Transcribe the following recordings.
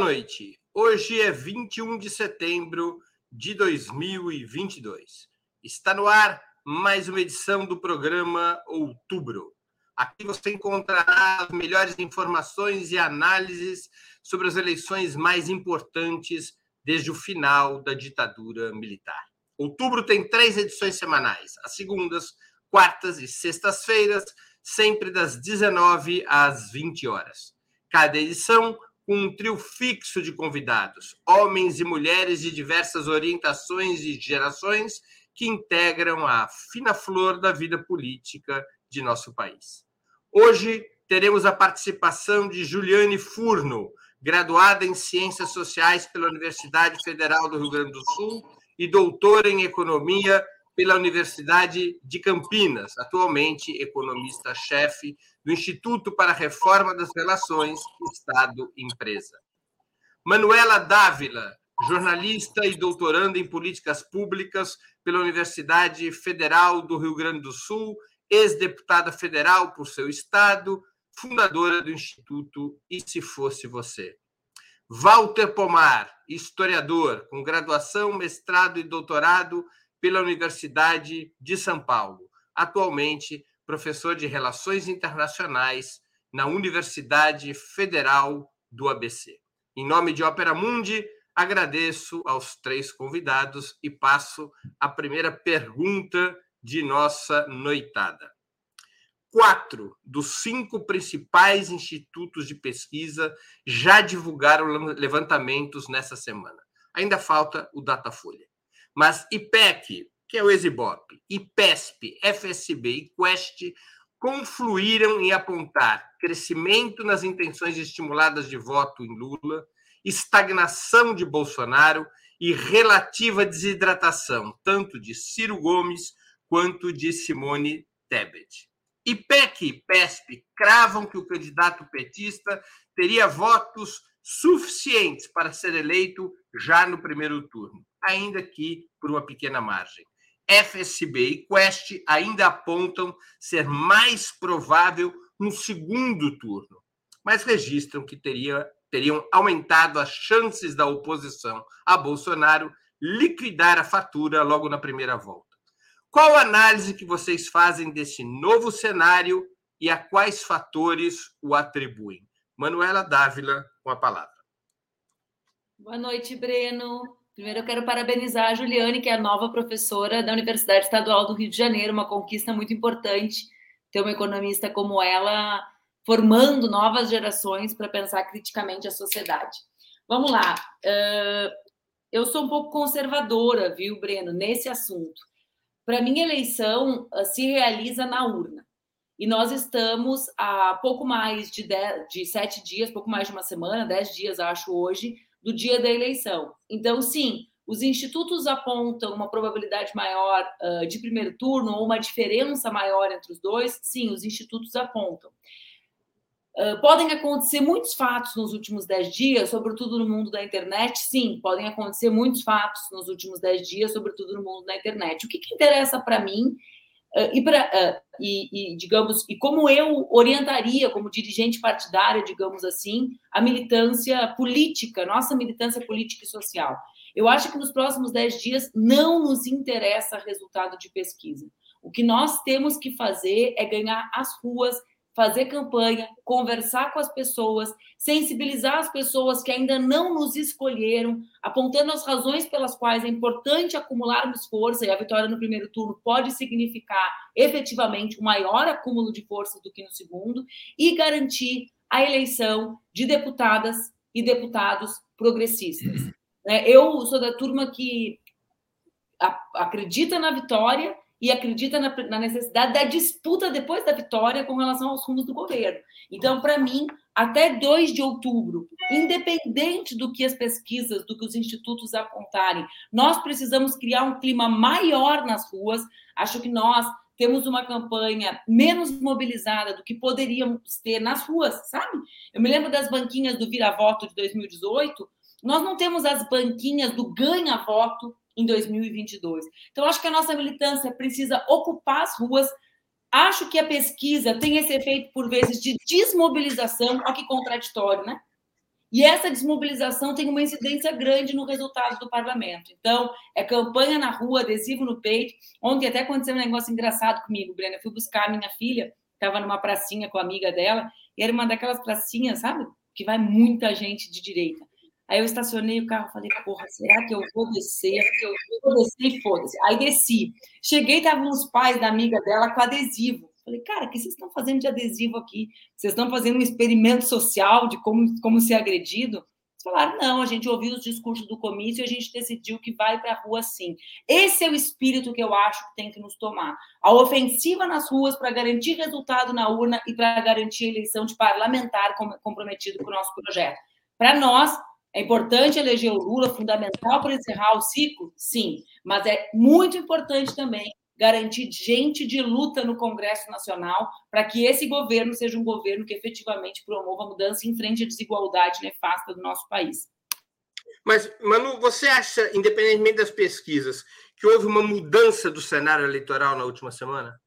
Noite. Hoje é 21 de setembro de 2022. Está no ar mais uma edição do programa Outubro. Aqui você encontrará as melhores informações e análises sobre as eleições mais importantes desde o final da ditadura militar. Outubro tem três edições semanais: as segundas, quartas e sextas-feiras, sempre das 19 às 20 horas. Cada edição com um trio fixo de convidados, homens e mulheres de diversas orientações e gerações que integram a fina flor da vida política de nosso país. Hoje teremos a participação de Juliane Furno, graduada em Ciências Sociais pela Universidade Federal do Rio Grande do Sul e doutora em Economia pela Universidade de Campinas, atualmente economista-chefe do Instituto para a Reforma das Relações Estado-Empresa. Manuela Dávila, jornalista e doutoranda em políticas públicas pela Universidade Federal do Rio Grande do Sul, ex-deputada federal por seu estado, fundadora do Instituto E Se Fosse Você. Walter Pomar, historiador, com graduação, mestrado e doutorado pela Universidade de São Paulo, atualmente professor de Relações Internacionais na Universidade Federal do ABC. Em nome de Ópera Mundi, agradeço aos três convidados e passo a primeira pergunta de nossa noitada. Quatro dos cinco principais institutos de pesquisa já divulgaram levantamentos nessa semana. Ainda falta o Datafolha. Mas IPEC, que é o Exibop, IPESP, FSB e Quest confluíram em apontar crescimento nas intenções estimuladas de voto em Lula, estagnação de Bolsonaro e relativa desidratação, tanto de Ciro Gomes quanto de Simone Tebet. IPEC e PESP cravam que o candidato petista teria votos suficientes para ser eleito já no primeiro turno ainda que por uma pequena margem. FSB e Quest ainda apontam ser mais provável no segundo turno, mas registram que teria, teriam aumentado as chances da oposição a Bolsonaro liquidar a fatura logo na primeira volta. Qual a análise que vocês fazem desse novo cenário e a quais fatores o atribuem? Manuela Dávila, com a palavra. Boa noite, Breno. Primeiro, eu quero parabenizar a Juliane, que é a nova professora da Universidade Estadual do Rio de Janeiro, uma conquista muito importante ter uma economista como ela formando novas gerações para pensar criticamente a sociedade. Vamos lá. Eu sou um pouco conservadora, viu, Breno, nesse assunto. Para mim, a eleição se realiza na urna. E nós estamos há pouco mais de, dez, de sete dias, pouco mais de uma semana, dez dias, acho, hoje, do dia da eleição. Então, sim, os institutos apontam uma probabilidade maior uh, de primeiro turno ou uma diferença maior entre os dois? Sim, os institutos apontam. Uh, podem acontecer muitos fatos nos últimos dez dias, sobretudo no mundo da internet? Sim, podem acontecer muitos fatos nos últimos dez dias, sobretudo no mundo da internet. O que, que interessa para mim Uh, e, pra, uh, e, e, digamos, e como eu orientaria, como dirigente partidária, digamos assim, a militância política, nossa militância política e social. Eu acho que nos próximos dez dias não nos interessa resultado de pesquisa. O que nós temos que fazer é ganhar as ruas, fazer campanha, conversar com as pessoas, sensibilizar as pessoas que ainda não nos escolheram, apontando as razões pelas quais é importante acumularmos força, e a vitória no primeiro turno pode significar efetivamente um maior acúmulo de forças do que no segundo, e garantir a eleição de deputadas e deputados progressistas. Né, eu sou da turma que acredita na vitória e acredita na, na, necessidade da disputa depois da vitória com relação aos rumos do governo. Então, para mim, até 2 de outubro, independente do que as pesquisas, do que os institutos apontarem, nós precisamos criar um clima maior nas ruas. Acho que nós temos uma campanha menos mobilizada do que poderíamos ter nas ruas, sabe? Eu me lembro das banquinhas do Vira-Voto de 2018. Nós não temos as banquinhas do ganha-voto em 2022. Então, acho que a nossa militância precisa ocupar as ruas. Acho que a pesquisa tem esse efeito, por vezes, de desmobilização. Olha que contraditório, né? E essa desmobilização tem uma incidência grande no resultado do parlamento. Então, é campanha na rua, adesivo no peito. Ontem até aconteceu um negócio engraçado comigo, Brena. Eu fui buscar a minha filha, estava numa pracinha com a amiga dela, e era uma daquelas pracinhas, sabe? Que vai muita gente de direita. Aí eu estacionei o carro falei, porra, será que eu vou descer? Eu vou descer e foda-se. Aí desci. Cheguei, estavam os pais da amiga dela com adesivo. Falei, cara, o que vocês estão fazendo de adesivo aqui? Vocês estão fazendo um experimento social de como, como ser agredido? Eles falaram, não, a gente ouviu os discursos do comício e a gente decidiu que vai para a rua sim. Esse é o espírito que eu acho que tem que nos tomar. A ofensiva nas ruas para garantir resultado na urna e para garantir a eleição de parlamentar comprometido com o nosso projeto. Para nós, é importante eleger o Lula, fundamental para encerrar o ciclo? Sim, mas é muito importante também garantir gente de luta no Congresso Nacional para que esse governo seja um governo que efetivamente promova a mudança em frente à desigualdade nefasta do nosso país. Mas, Manu, você acha, independentemente das pesquisas, que houve uma mudança do cenário eleitoral na última semana?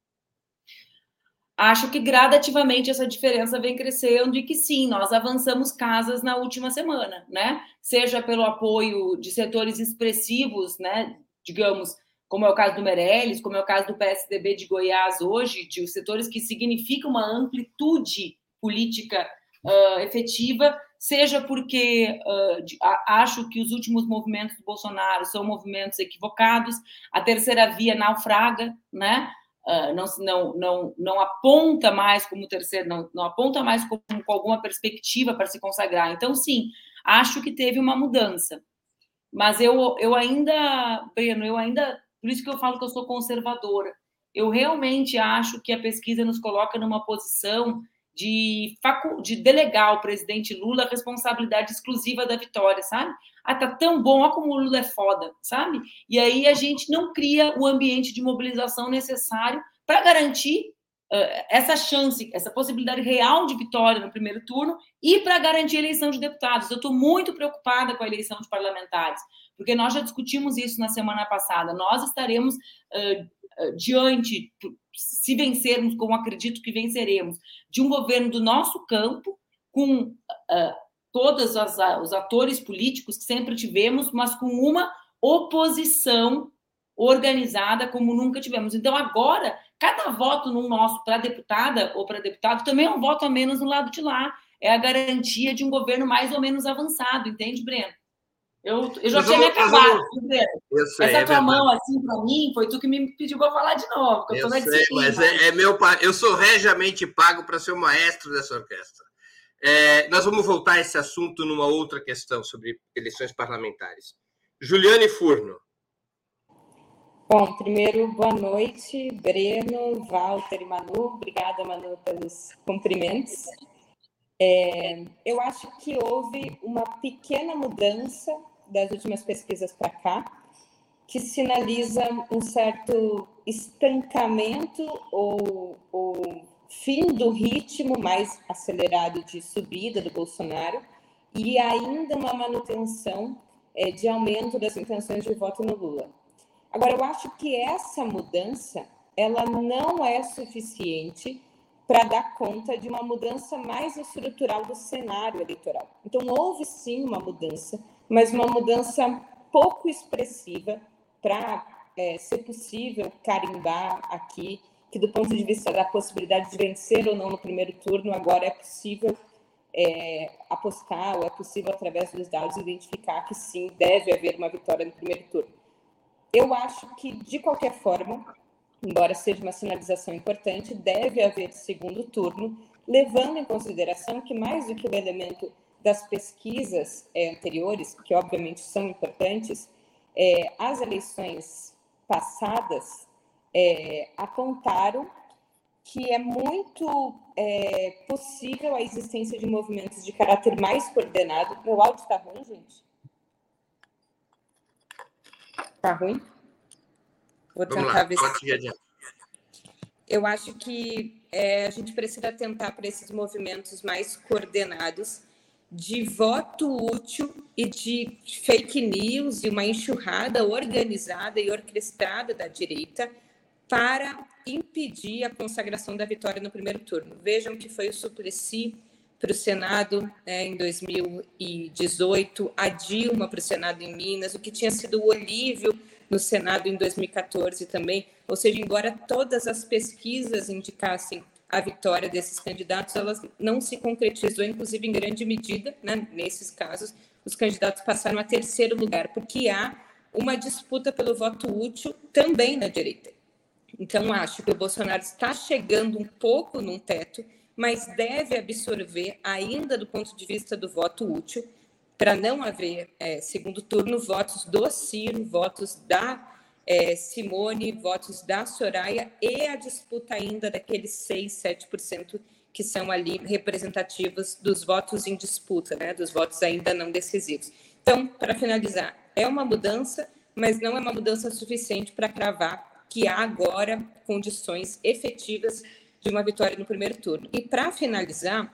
Acho que gradativamente essa diferença vem crescendo e que sim, nós avançamos casas na última semana, né? Seja pelo apoio de setores expressivos, né? Digamos, como é o caso do Meirelles, como é o caso do PSDB de Goiás hoje, de os setores que significam uma amplitude política uh, efetiva, seja porque uh, de, a, acho que os últimos movimentos do Bolsonaro são movimentos equivocados, a terceira via naufraga, né? Uh, não, não, não, não aponta mais como terceiro, não, não aponta mais como, com alguma perspectiva para se consagrar. Então, sim, acho que teve uma mudança. Mas eu, eu ainda, Breno, eu ainda por isso que eu falo que eu sou conservadora. Eu realmente acho que a pesquisa nos coloca numa posição de, de delegar ao presidente Lula a responsabilidade exclusiva da vitória, sabe? Ah, tá tão bom, olha como o Lula é foda, sabe? E aí a gente não cria o ambiente de mobilização necessário para garantir uh, essa chance, essa possibilidade real de vitória no primeiro turno e para garantir a eleição de deputados. Eu estou muito preocupada com a eleição de parlamentares, porque nós já discutimos isso na semana passada. Nós estaremos uh, diante, se vencermos, como acredito que venceremos, de um governo do nosso campo, com uh, todos as, os atores políticos que sempre tivemos, mas com uma oposição organizada como nunca tivemos. Então, agora, cada voto no nosso para deputada ou para deputado também é um voto a menos no lado de lá. É a garantia de um governo mais ou menos avançado, entende, Breno? Eu, eu já tinha me acabado. Sei, Essa é tua mão assim para mim foi tu que me pediu para falar de novo. Eu, eu sei, mas é, é, meu eu sou regiamente pago para ser o maestro dessa orquestra. É, nós vamos voltar a esse assunto numa outra questão sobre eleições parlamentares. Juliane Furno. Bom, primeiro, boa noite, Breno, Walter e Manu. Obrigada, Manu, pelos cumprimentos. É, eu acho que houve uma pequena mudança das últimas pesquisas para cá, que sinaliza um certo estancamento ou, ou fim do ritmo mais acelerado de subida do Bolsonaro e ainda uma manutenção é, de aumento das intenções de voto no Lula. Agora, eu acho que essa mudança ela não é suficiente para dar conta de uma mudança mais estrutural do cenário eleitoral. Então, houve sim uma mudança, mas uma mudança pouco expressiva para é, ser possível carimbar aqui que, do ponto de vista da possibilidade de vencer ou não no primeiro turno, agora é possível é, apostar, ou é possível, através dos dados, identificar que sim, deve haver uma vitória no primeiro turno. Eu acho que, de qualquer forma, embora seja uma sinalização importante, deve haver segundo turno, levando em consideração que, mais do que o elemento das pesquisas é, anteriores, que obviamente são importantes, é, as eleições passadas é, apontaram que é muito é, possível a existência de movimentos de caráter mais coordenado. Meu áudio está ruim, gente? Está ruim? Vou tentar lá, ver se. Eu acho que é, a gente precisa tentar para esses movimentos mais coordenados de voto útil e de fake news e uma enxurrada organizada e orquestrada da direita para impedir a consagração da vitória no primeiro turno. Vejam que foi o Suplicy para o Senado né, em 2018, a Dilma para o Senado em Minas, o que tinha sido o Olívio no Senado em 2014 também. Ou seja, embora todas as pesquisas indicassem a vitória desses candidatos, elas não se concretizou, inclusive em grande medida, né, nesses casos, os candidatos passaram a terceiro lugar, porque há uma disputa pelo voto útil também na direita. Então, acho que o Bolsonaro está chegando um pouco num teto, mas deve absorver, ainda do ponto de vista do voto útil, para não haver é, segundo turno, votos do Ciro, votos da é, Simone, votos da Soraya e a disputa ainda daqueles 6, 7% que são ali representativos dos votos em disputa, né, dos votos ainda não decisivos. Então, para finalizar, é uma mudança, mas não é uma mudança suficiente para cravar que há agora condições efetivas de uma vitória no primeiro turno. E para finalizar,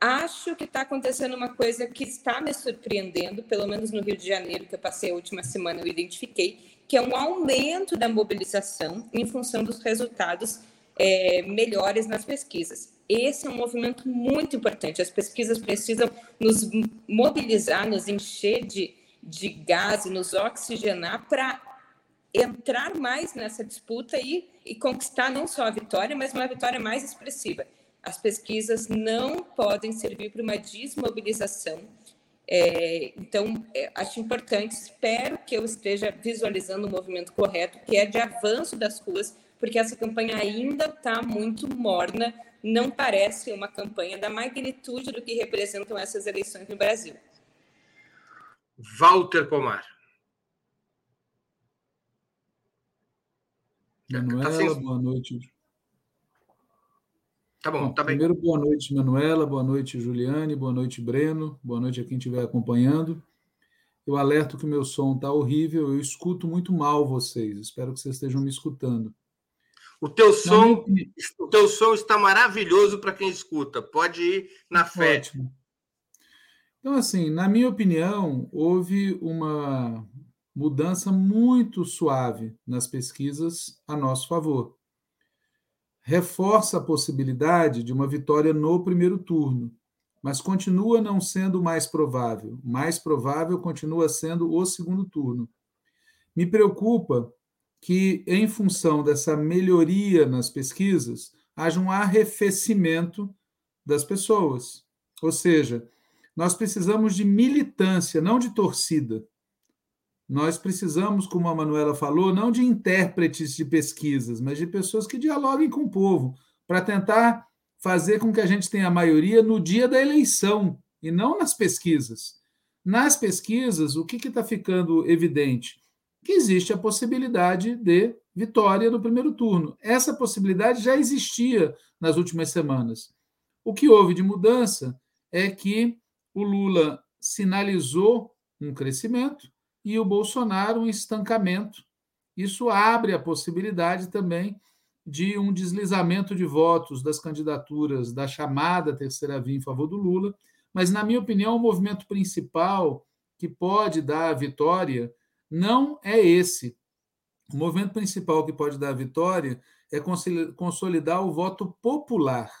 acho que está acontecendo uma coisa que está me surpreendendo, pelo menos no Rio de Janeiro, que eu passei a última semana, eu identifiquei, que é um aumento da mobilização em função dos resultados é, melhores nas pesquisas. Esse é um movimento muito importante. As pesquisas precisam nos mobilizar, nos encher de, de gás nos oxigenar para entrar mais nessa disputa e, e conquistar não só a vitória, mas uma vitória mais expressiva. As pesquisas não podem servir para uma desmobilização. É, então, é, acho importante, espero que eu esteja visualizando o movimento correto, que é de avanço das ruas, porque essa campanha ainda está muito morna, não parece uma campanha da magnitude do que representam essas eleições no Brasil. Walter Pomar. Manuela, tá sem... boa noite. Tá bom, bom tá primeiro, bem. boa noite, Manuela, boa noite, Juliane, boa noite, Breno, boa noite a quem estiver acompanhando. Eu alerto que meu som está horrível, eu escuto muito mal vocês, espero que vocês estejam me escutando. O teu som, minha... o teu som está maravilhoso para quem escuta, pode ir na fé. Ótimo. Então, assim, na minha opinião, houve uma mudança muito suave nas pesquisas a nosso favor. Reforça a possibilidade de uma vitória no primeiro turno, mas continua não sendo mais provável. Mais provável continua sendo o segundo turno. Me preocupa que, em função dessa melhoria nas pesquisas, haja um arrefecimento das pessoas. Ou seja, nós precisamos de militância, não de torcida. Nós precisamos, como a Manuela falou, não de intérpretes de pesquisas, mas de pessoas que dialoguem com o povo, para tentar fazer com que a gente tenha a maioria no dia da eleição e não nas pesquisas. Nas pesquisas, o que está ficando evidente? Que existe a possibilidade de vitória no primeiro turno. Essa possibilidade já existia nas últimas semanas. O que houve de mudança é que o Lula sinalizou um crescimento, e o Bolsonaro um estancamento. Isso abre a possibilidade também de um deslizamento de votos das candidaturas da chamada terceira via em favor do Lula, mas, na minha opinião, o movimento principal que pode dar a vitória não é esse. O movimento principal que pode dar a vitória é consolidar o voto popular,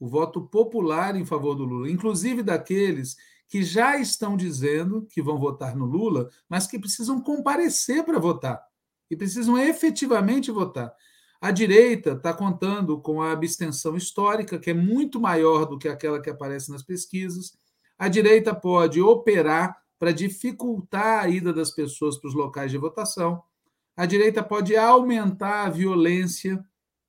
o voto popular em favor do Lula, inclusive daqueles que já estão dizendo que vão votar no Lula, mas que precisam comparecer para votar e precisam efetivamente votar. A direita está contando com a abstenção histórica, que é muito maior do que aquela que aparece nas pesquisas. A direita pode operar para dificultar a ida das pessoas para os locais de votação. A direita pode aumentar a violência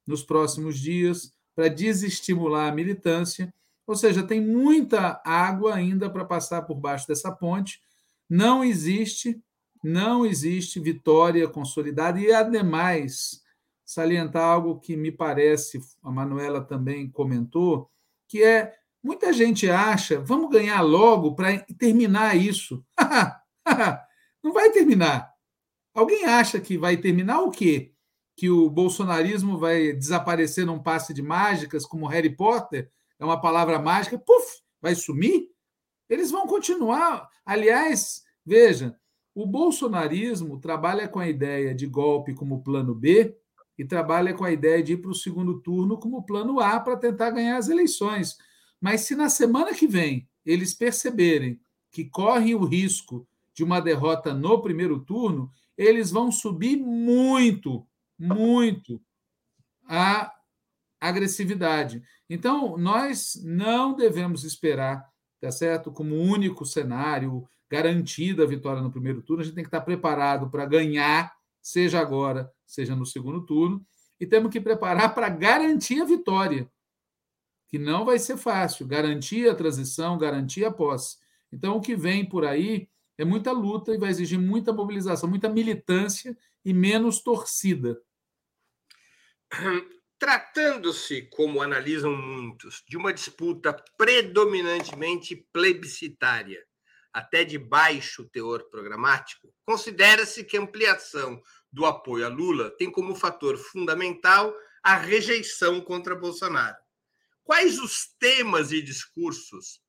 nos próximos dias para desestimular a militância. Ou seja, tem muita água ainda para passar por baixo dessa ponte. Não existe, não existe vitória consolidada e ademais salientar algo que me parece, a Manuela também comentou, que é muita gente acha, vamos ganhar logo para terminar isso. não vai terminar. Alguém acha que vai terminar o quê? Que o bolsonarismo vai desaparecer num passe de mágicas como Harry Potter? É uma palavra mágica, puf, vai sumir? Eles vão continuar. Aliás, veja, o bolsonarismo trabalha com a ideia de golpe como plano B e trabalha com a ideia de ir para o segundo turno como plano A para tentar ganhar as eleições. Mas se na semana que vem eles perceberem que correm o risco de uma derrota no primeiro turno, eles vão subir muito, muito a agressividade. Então, nós não devemos esperar, tá certo? Como único cenário, garantida a vitória no primeiro turno, a gente tem que estar preparado para ganhar, seja agora, seja no segundo turno, e temos que preparar para garantir a vitória, que não vai ser fácil, garantir a transição, garantir a posse. Então, o que vem por aí é muita luta e vai exigir muita mobilização, muita militância e menos torcida. Tratando-se, como analisam muitos, de uma disputa predominantemente plebiscitária, até de baixo teor programático, considera-se que a ampliação do apoio a Lula tem como fator fundamental a rejeição contra Bolsonaro. Quais os temas e discursos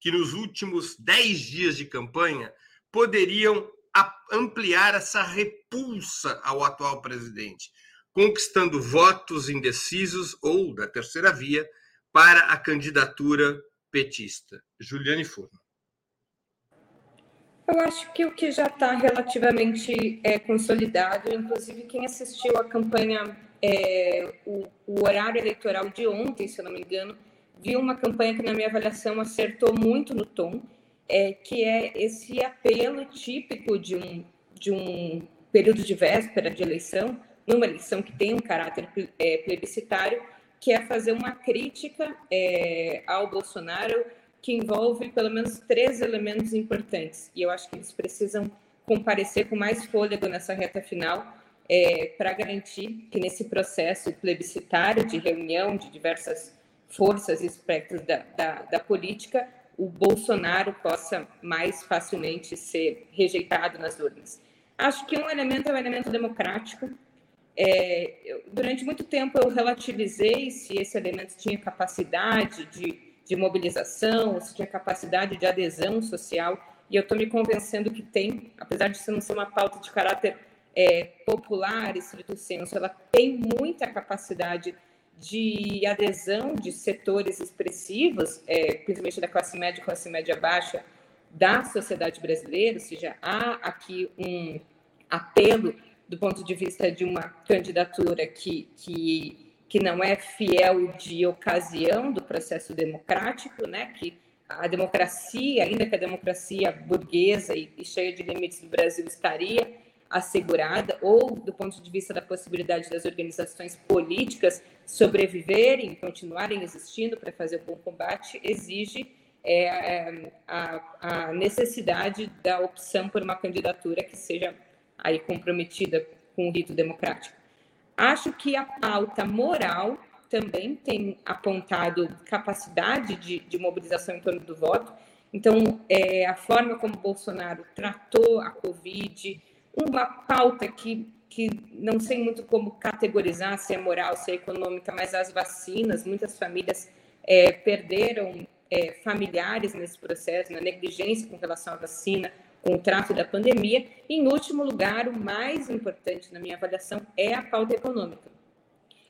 que nos últimos dez dias de campanha poderiam ampliar essa repulsa ao atual presidente, conquistando votos indecisos ou da terceira via para a candidatura petista. Juliane Furno. Eu acho que o que já está relativamente é, consolidado, inclusive quem assistiu a campanha, é, o, o, horário eleitoral de ontem, se eu não me engano, viu uma campanha que, na minha avaliação, acertou muito no tom, é, que é esse apelo típico de um, de um período de véspera de eleição, numa eleição que tem um caráter é, plebiscitário, que é fazer uma crítica é, ao Bolsonaro que envolve pelo menos três elementos importantes. E eu acho que eles precisam comparecer com mais fôlego nessa reta final é, para garantir que nesse processo plebiscitário de reunião de diversas forças e espectros da, da, da política, o Bolsonaro possa mais facilmente ser rejeitado nas urnas. Acho que um elemento é o um elemento democrático, é, eu, durante muito tempo eu relativizei se esse elemento tinha capacidade de, de mobilização, se tinha capacidade de adesão social, e eu estou me convencendo que tem, apesar de não ser uma pauta de caráter é, popular, estrito senso, ela tem muita capacidade de adesão de setores expressivos, é, principalmente da classe média e classe média baixa da sociedade brasileira, ou seja, há aqui um apelo do ponto de vista de uma candidatura que, que, que não é fiel de ocasião do processo democrático, né? que a democracia, ainda que a democracia burguesa e, e cheia de limites do Brasil estaria assegurada, ou do ponto de vista da possibilidade das organizações políticas sobreviverem, continuarem existindo para fazer o bom combate, exige é, a, a necessidade da opção por uma candidatura que seja aí comprometida com o rito democrático. Acho que a pauta moral também tem apontado capacidade de, de mobilização em torno do voto. Então, é, a forma como Bolsonaro tratou a Covid, uma pauta que, que não sei muito como categorizar, se é moral, se é econômica, mas as vacinas, muitas famílias é, perderam é, familiares nesse processo, na negligência com relação à vacina, com o trato da pandemia. E, em último lugar, o mais importante na minha avaliação é a pauta econômica.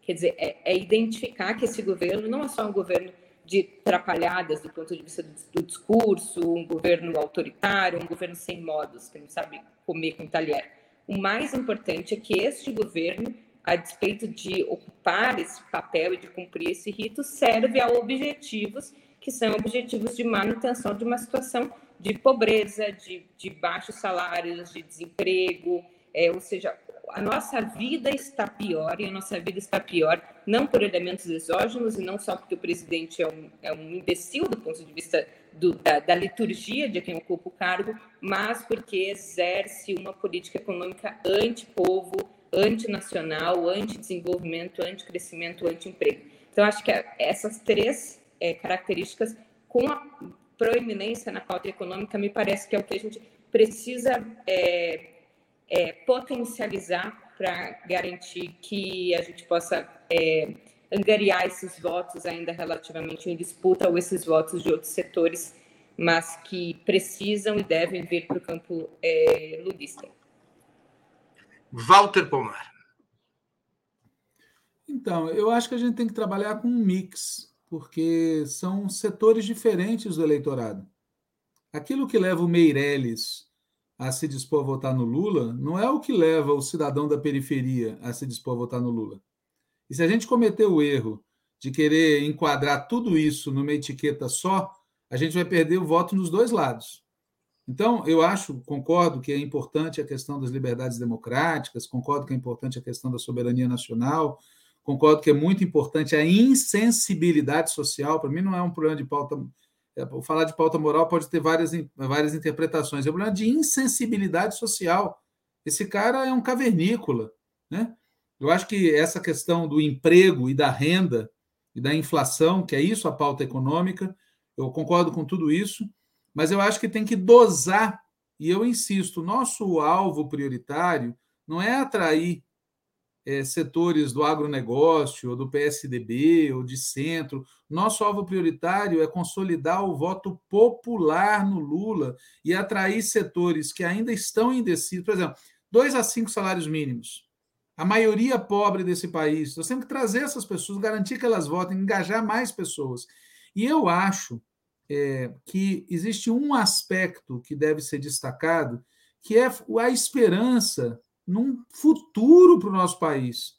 Quer dizer, é, é identificar que esse governo não é só um governo de trapalhadas do ponto de vista do, do, discurso, um governo autoritário, um governo sem modos, que não sabe comer com talher. O mais importante é que este governo, a despeito de ocupar esse papel e de cumprir esse rito, serve a objetivos que são objetivos de manutenção de uma situação de pobreza, de, de baixos salários, de desemprego, é, ou seja, a nossa vida está pior e a nossa vida está pior não por elementos exógenos e não só porque o presidente é um, é um imbecil do ponto de vista do, da, da, liturgia de quem ocupa o cargo, mas porque exerce uma política econômica anti-povo, antinacional, anti-desenvolvimento, anti-crescimento, anti-emprego. Então, acho que essas três é, características, com a proeminência na pauta econômica, me parece que é o que a gente precisa é, é, potencializar para garantir que a gente possa é, angariar esses votos ainda relativamente em disputa ou esses votos de outros setores, mas que precisam e devem vir para o campo é, ludista. Walter Pomar. Então, eu acho que a gente tem que trabalhar com um mix porque são setores diferentes do eleitorado. Aquilo que leva o Meirelles a se dispor a votar no Lula não é o que leva o cidadão da periferia a se dispor a votar no Lula. E se a gente cometer o erro de querer enquadrar tudo isso numa etiqueta só, a gente vai perder o voto nos dois lados. Então, eu acho, concordo que é importante a questão das liberdades democráticas, concordo que é importante a questão da soberania nacional, concordo que é muito importante a insensibilidade social. Para mim, não é um problema de pauta. É, falar de pauta moral pode ter várias, várias interpretações. É um problema de insensibilidade social. Esse cara é um cavernícola. Né? Eu acho que essa questão do emprego e da renda e da inflação, que é isso a pauta econômica, eu concordo com tudo isso, mas eu acho que tem que dosar, e eu insisto, nosso alvo prioritário não é atrair é, setores do agronegócio, ou do PSDB, ou de centro. Nosso alvo prioritário é consolidar o voto popular no Lula e atrair setores que ainda estão indecisos. Por exemplo, dois a cinco salários mínimos. A maioria pobre desse país. Nós temos que trazer essas pessoas, garantir que elas votem, engajar mais pessoas. E eu acho é, que existe um aspecto que deve ser destacado, que é a esperança num futuro para o nosso país.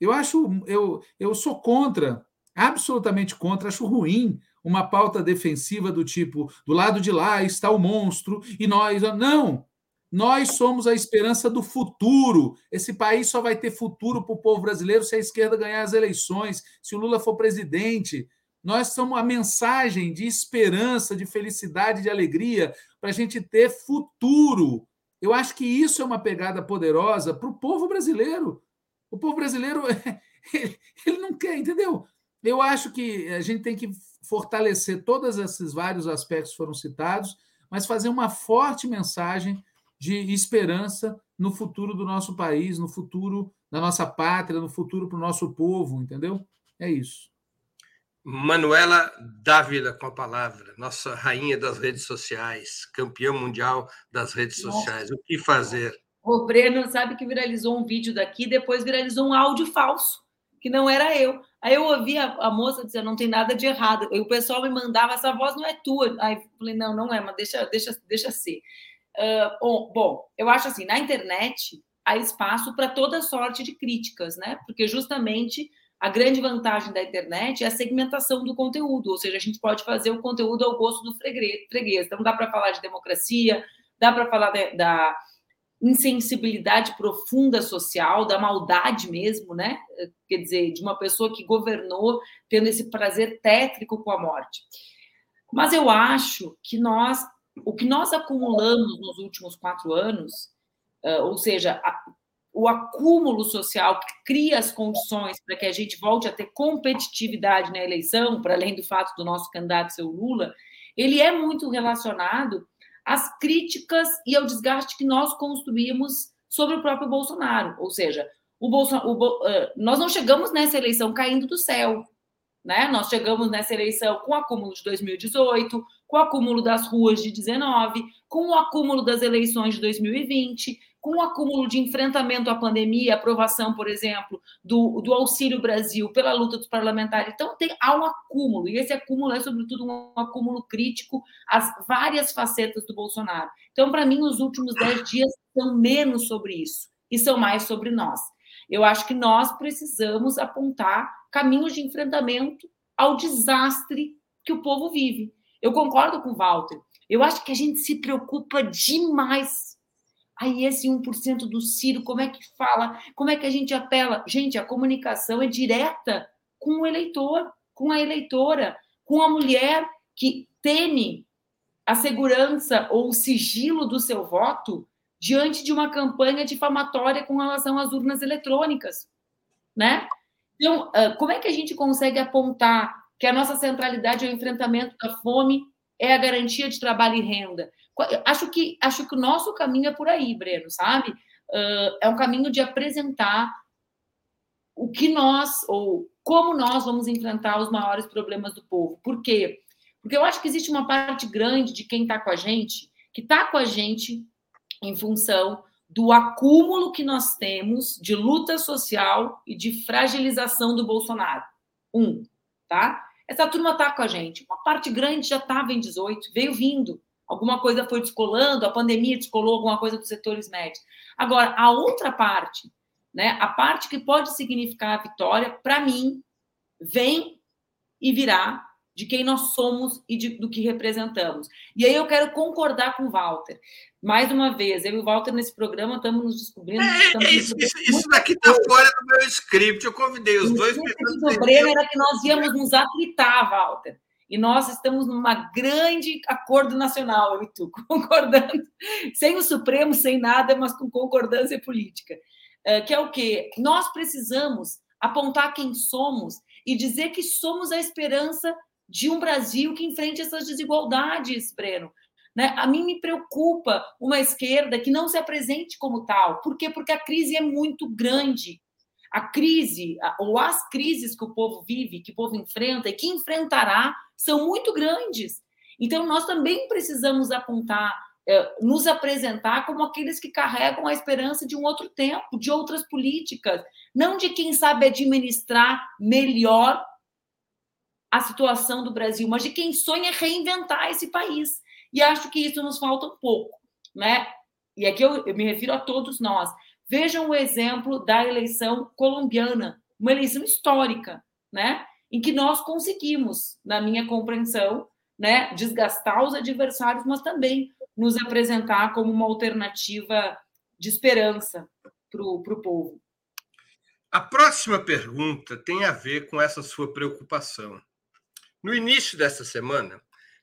Eu acho, eu, eu sou contra, absolutamente contra, acho ruim uma pauta defensiva do tipo do lado de lá está o monstro e nós. Não! Nós somos a esperança do futuro. Esse país só vai ter futuro para o povo brasileiro se a esquerda ganhar as eleições, se o Lula for presidente. Nós somos a mensagem de esperança, de felicidade, de alegria, para a gente ter futuro. Eu acho que isso é uma pegada poderosa para o povo brasileiro. O povo brasileiro ele não quer, entendeu? Eu acho que a gente tem que fortalecer todos esses vários aspectos que foram citados, mas fazer uma forte mensagem de esperança no futuro do nosso país, no futuro da nossa pátria, no futuro para o nosso povo, entendeu? É isso. Manuela Dávila com a palavra, nossa rainha das redes sociais, campeã mundial das redes sociais. O que fazer? O Breno sabe que viralizou um vídeo daqui, depois viralizou um áudio falso, que não era eu. Aí eu ouvi a, a moça dizer, não tem nada de errado. E o pessoal me mandava, essa voz não é tua. Aí eu falei, não, não é, mas deixa, deixa, deixa ser. Uh, bom, bom, eu acho assim, na internet há espaço para toda sorte de críticas, né? Porque justamente a grande vantagem da internet é a segmentação do conteúdo, ou seja, a gente pode fazer o conteúdo ao gosto do freguês. Então, dá para falar de democracia, dá para falar de, da insensibilidade profunda social, da maldade mesmo, né? Quer dizer, de uma pessoa que governou tendo esse prazer tétrico com a morte. Mas eu acho que nós, o que nós acumulamos nos últimos quatro anos, ou seja, o acúmulo social que cria as condições para que a gente volte a ter competitividade na eleição, para além do fato do nosso candidato ser o Lula, ele é muito relacionado às críticas e ao desgaste que nós construímos sobre o próprio Bolsonaro. Ou seja, o Bolsonaro, o, uh, nós não chegamos nessa eleição caindo do céu. Né? Nós chegamos nessa eleição com o acúmulo de 2018, com o acúmulo das ruas de 19, com o acúmulo das eleições de 2020, com o acúmulo de enfrentamento à pandemia, aprovação, por exemplo, do, do Auxílio Brasil pela luta dos parlamentares. Então, tem, há um acúmulo, e esse acúmulo é, sobretudo, um acúmulo crítico às várias facetas do Bolsonaro. Então, para mim, os últimos dez dias são menos sobre isso, e são mais sobre nós. Eu acho que nós precisamos apontar caminhos de enfrentamento ao desastre que o povo vive. Eu concordo com o Walter. Eu acho que a gente se preocupa demais Aí esse 1% do Ciro, como é que fala? Como é que a gente apela? Gente, a comunicação é direta com o eleitor, com a eleitora, com a mulher que teme a segurança ou o sigilo do seu voto diante de uma campanha difamatória com relação às urnas eletrônicas, né? Então, como é que a gente consegue apontar que a nossa centralidade é o enfrentamento da fome, é a garantia de trabalho e renda? Acho que, acho que o nosso caminho é por aí, Breno, sabe? Uh, é um caminho de apresentar o que nós, ou como nós vamos enfrentar os maiores problemas do povo. Por quê? Porque eu acho que existe uma parte grande de quem está com a gente, que está com a gente em função do acúmulo que nós temos de luta social e de fragilização do Bolsonaro. Um, tá? essa turma está com a gente. Uma parte grande já estava em 18, veio vindo. Alguma coisa foi descolando, a pandemia descolou alguma coisa dos setores médios. Agora, a outra parte, né, a parte que pode significar a vitória, para mim, vem e virá de quem nós somos e de, do que representamos. E aí eu quero concordar com o Walter. Mais uma vez, eu e o Walter nesse programa estamos nos descobrindo. É, estamos é isso, isso, isso daqui está fora do meu script. Eu convidei os o dois. O Breno era que nós íamos nos atritar, Walter. E nós estamos numa grande acordo nacional, eu e tu, concordando, sem o Supremo, sem nada, mas com concordância política. É, que é o quê? Nós precisamos apontar quem somos e dizer que somos a esperança de um Brasil que enfrente essas desigualdades, Breno. Né? A mim me preocupa uma esquerda que não se apresente como tal. Por quê? Porque a crise é muito grande. A crise, ou as crises que o povo vive, que o povo enfrenta e que enfrentará, são muito grandes. Então, nós também precisamos apontar, eh, nos apresentar como aqueles que carregam a esperança de um outro tempo, de outras políticas, não de quem sabe administrar melhor a situação do Brasil, mas de quem sonha reinventar esse país. E acho que isso nos falta um pouco, né? E aqui eu, eu me refiro a todos nós. Vejam o exemplo da eleição colombiana, uma eleição histórica, né? Em que nós conseguimos, na minha compreensão, né, desgastar os adversários, mas também nos apresentar como uma alternativa de esperança para o povo. A próxima pergunta tem a ver com essa sua preocupação. No início desta semana,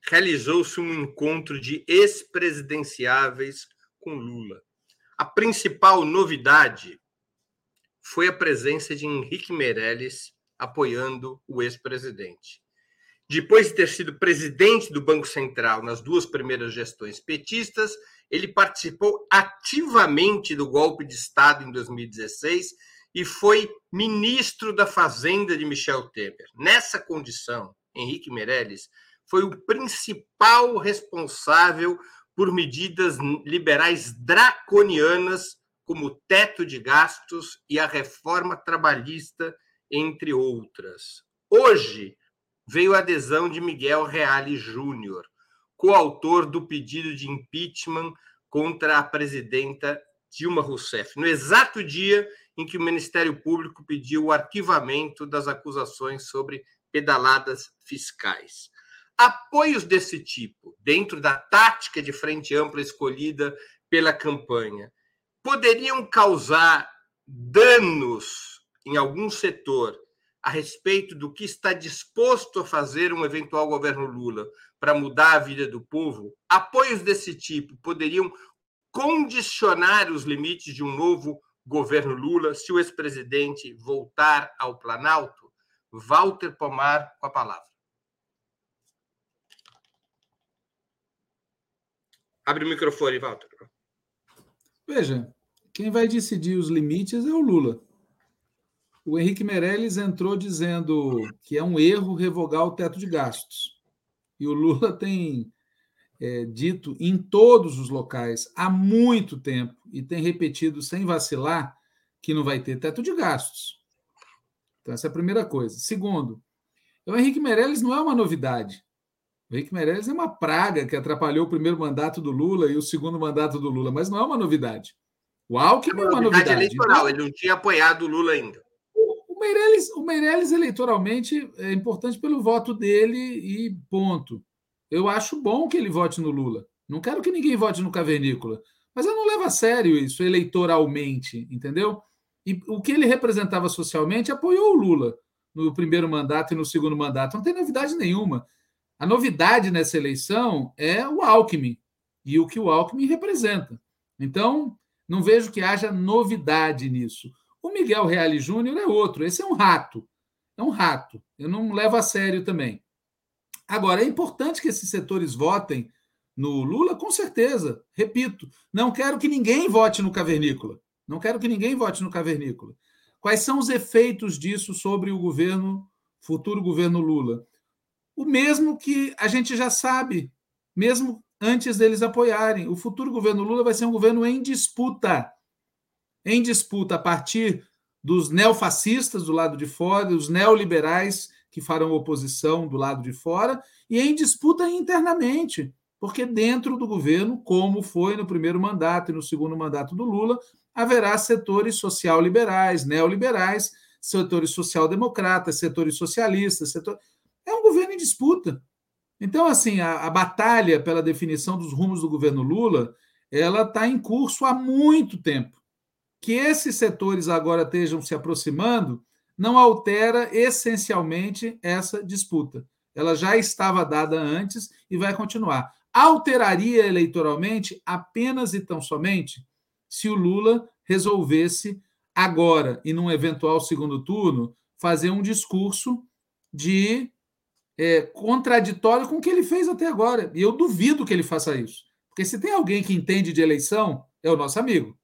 realizou-se um encontro de ex-presidenciáveis com Lula. A principal novidade foi a presença de Henrique Meirelles apoiando o ex-presidente. Depois de ter sido presidente do Banco Central nas duas primeiras gestões petistas, ele participou ativamente do golpe de Estado em 2016 e foi ministro da Fazenda de Michel Temer. Nessa condição, Henrique Meirelles, foi o principal responsável por medidas liberais draconianas, como o teto de gastos e a reforma trabalhista, entre outras. Hoje veio a adesão de Miguel Reale Júnior, coautor do pedido de impeachment contra a presidenta Dilma Rousseff, no exato dia em que o Ministério Público pediu o arquivamento das acusações sobre pedaladas fiscais. Apoios desse tipo, dentro da tática de frente ampla escolhida pela campanha, poderiam causar danos em algum setor a respeito do que está disposto a fazer um eventual governo Lula para mudar a vida do povo? Apoios desse tipo poderiam condicionar os limites de um novo governo Lula se o ex-presidente voltar ao Planalto? Walter Pomar com a palavra. Abre o microfone, Walter. Veja, quem vai decidir os limites é o Lula. O Henrique Meirelles entrou dizendo que é um erro revogar o teto de gastos. E o Lula tem é, dito em todos os locais há muito tempo e tem repetido sem vacilar que não vai ter teto de gastos. Então, essa é a primeira coisa. Segundo, o Henrique Meirelles não é uma novidade. O Henrique Meirelles é uma praga que atrapalhou o primeiro mandato do Lula e o segundo mandato do Lula, mas não é uma novidade. O Alckmin é uma novidade. eleitoral, então, ele não tinha apoiado o Lula ainda. Meirelles, o Meirelles, eleitoralmente, é importante pelo voto dele e ponto. Eu acho bom que ele vote no Lula. Não quero que ninguém vote no Cavernícola. Mas eu não levo a sério isso eleitoralmente, entendeu? E o que ele representava socialmente apoiou o Lula no primeiro mandato e no segundo mandato. Não tem novidade nenhuma. A novidade nessa eleição é o Alckmin e o que o Alckmin representa. Então, não vejo que haja novidade nisso. O Miguel Reale Júnior é outro. Esse é um rato. É um rato. Eu não levo a sério também. Agora, é importante que esses setores votem no Lula, com certeza. Repito, não quero que ninguém vote no Cavernícola. Não quero que ninguém vote no cavernícola. Quais são os efeitos disso sobre o governo, futuro governo Lula? O mesmo que a gente já sabe, mesmo antes deles apoiarem. O futuro governo Lula vai ser um governo em disputa. Em disputa a partir dos neofascistas do lado de fora, dos neoliberais que farão oposição do lado de fora e em disputa internamente, porque dentro do governo, como foi no primeiro mandato e no segundo mandato do Lula, haverá setores social-liberais, neoliberais, setores social-democratas, setores socialistas. Setor... É um governo em disputa. Então, assim, a, a batalha pela definição dos rumos do governo Lula, ela está em curso há muito tempo. Que esses setores agora estejam se aproximando não altera essencialmente essa disputa. Ela já estava dada antes e vai continuar. Alteraria eleitoralmente apenas e tão somente se o Lula resolvesse agora e num eventual segundo turno fazer um discurso de é, contraditório com o que ele fez até agora. E eu duvido que ele faça isso. Porque se tem alguém que entende de eleição, é o nosso amigo.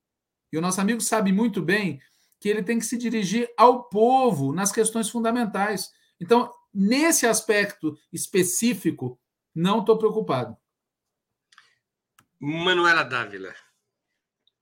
E o nosso amigo sabe muito bem que ele tem que se dirigir ao povo nas questões fundamentais. Então, nesse aspecto específico, não estou preocupado. Manuela Dávila.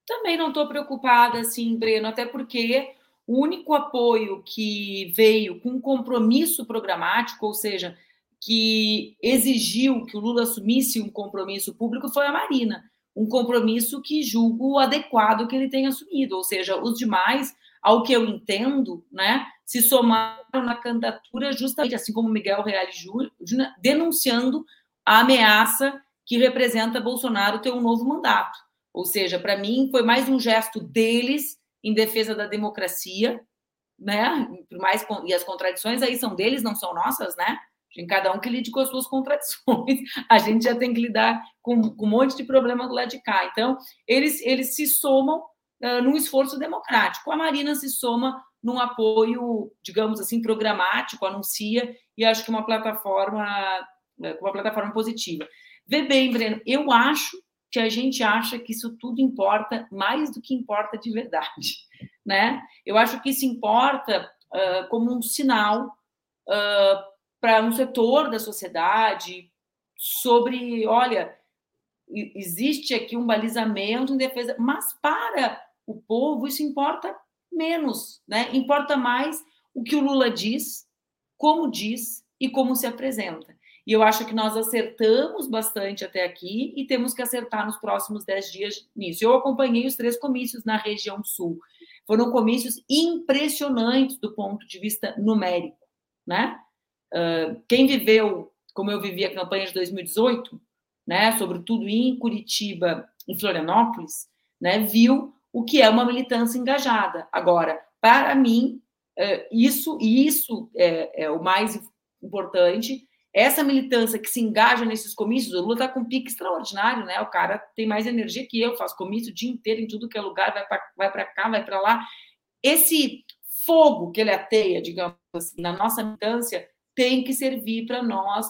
Também não estou preocupada, assim, Breno, até porque o único apoio que veio com compromisso programático, ou seja, que exigiu que o Lula assumisse um compromisso público, foi a Marina. Um compromisso que julgo adequado que ele tenha assumido, ou seja, os demais, ao que eu entendo, né, se somaram na candidatura justamente, assim como Miguel Reale Júnior, denunciando a ameaça que representa Bolsonaro ter um novo mandato. Ou seja, para mim foi mais um gesto deles em defesa da democracia, né? Por mais e as contradições aí são deles, não são nossas, né? Tem cada um que lide com as suas contradições. A gente já tem que lidar com, com um monte de problema do lado de cá. Então, eles, eles se somam uh, num esforço democrático. A Marina se soma num apoio, digamos assim, programático, anuncia, e acho que uma plataforma, uma plataforma positiva. Vê bem, Breno, eu acho que a gente acha que isso tudo importa mais do que importa de verdade, né? Eu acho que isso importa uh, como um sinal uh, para um setor da sociedade sobre, olha, existe aqui um balizamento em defesa, mas para o povo isso importa menos, né? Importa mais o que o Lula diz, como diz e como se apresenta. E eu acho que nós acertamos bastante até aqui e temos que acertar nos próximos dez dias nisso. Eu acompanhei os três comícios na região sul. Foram comícios impressionantes do ponto de vista numérico, né? Uh, quem viveu, como eu vivi a campanha de 2018, né, sobretudo em Curitiba e Florianópolis, né, viu o que é uma militância engajada. Agora, para mim, uh, isso e isso é, é o mais importante essa militância que se engaja nesses comícios, o Lula está com um pique extraordinário, né? O cara tem mais energia que eu, faz comício o dia inteiro em tudo que é lugar, vai para cá, vai para lá. Esse fogo que ele ateia, digamos assim, na nossa militância, tem que servir para nós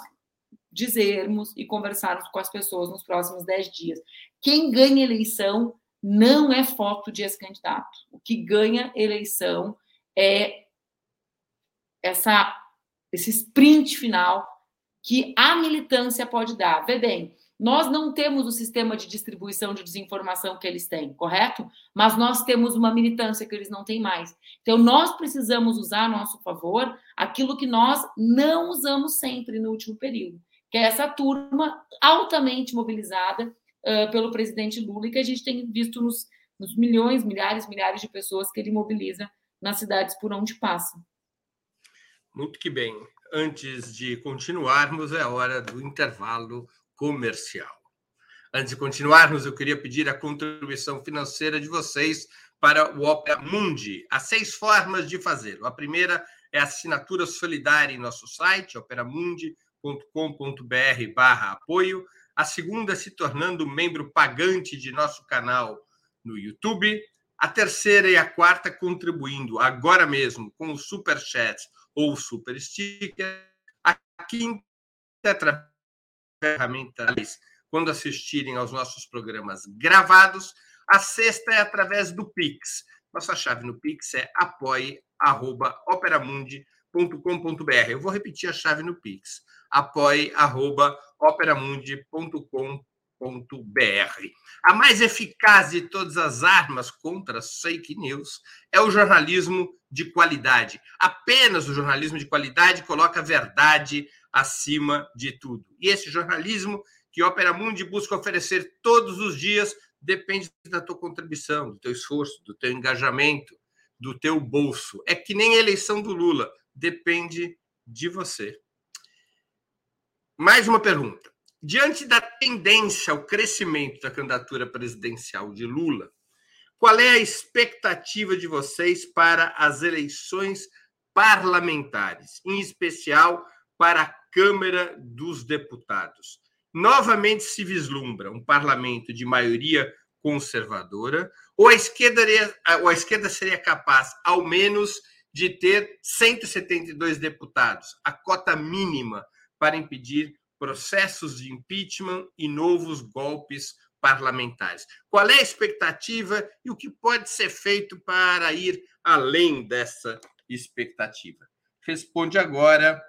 dizermos e conversarmos com as pessoas nos próximos dez dias. Quem ganha eleição não é foto de ex-candidato. O que ganha eleição é essa, esse sprint final que a militância pode dar. Vê bem, nós não temos o sistema de distribuição de desinformação que eles têm, correto? Mas nós temos uma militância que eles não têm mais. Então, nós precisamos usar a nosso favor aquilo que nós não usamos sempre no último período, que é essa turma altamente mobilizada uh, pelo presidente Lula e que a gente tem visto nos, nos milhões, milhares, milhares de pessoas que ele mobiliza nas cidades por onde passa. Muito que bem antes de continuarmos, é hora do intervalo comercial. Antes de continuarmos, eu queria pedir a contribuição financeira de vocês para o Opera Mundi. Há seis formas de fazê-lo. A primeira é a assinatura solidária em nosso site, operamundi.com.br barra apoio. A segunda, se tornando membro pagante de nosso canal no YouTube. A terceira e a quarta, contribuindo agora mesmo com o Super Chat ou super sticker. A quinta ferramentas quando assistirem aos nossos programas gravados. A sexta é através do Pix. Nossa chave no Pix é apoie.operamundi.com.br. Eu vou repetir a chave no Pix. apoie.operamundi.com.br. A mais eficaz de todas as armas contra as fake news é o jornalismo de qualidade. Apenas o jornalismo de qualidade coloca a verdade acima de tudo. E esse jornalismo que Opera Mundi busca oferecer todos os dias depende da tua contribuição, do teu esforço, do teu engajamento, do teu bolso. É que nem a eleição do Lula, depende de você. Mais uma pergunta. Diante da tendência ao crescimento da candidatura presidencial de Lula, qual é a expectativa de vocês para as eleições parlamentares, em especial para a Câmara dos Deputados? Novamente se vislumbra um parlamento de maioria conservadora, ou a esquerda, ou a esquerda seria capaz, ao menos, de ter 172 deputados, a cota mínima para impedir processos de impeachment e novos golpes parlamentares. Qual é a expectativa e o que pode ser feito para ir além dessa expectativa? Responde agora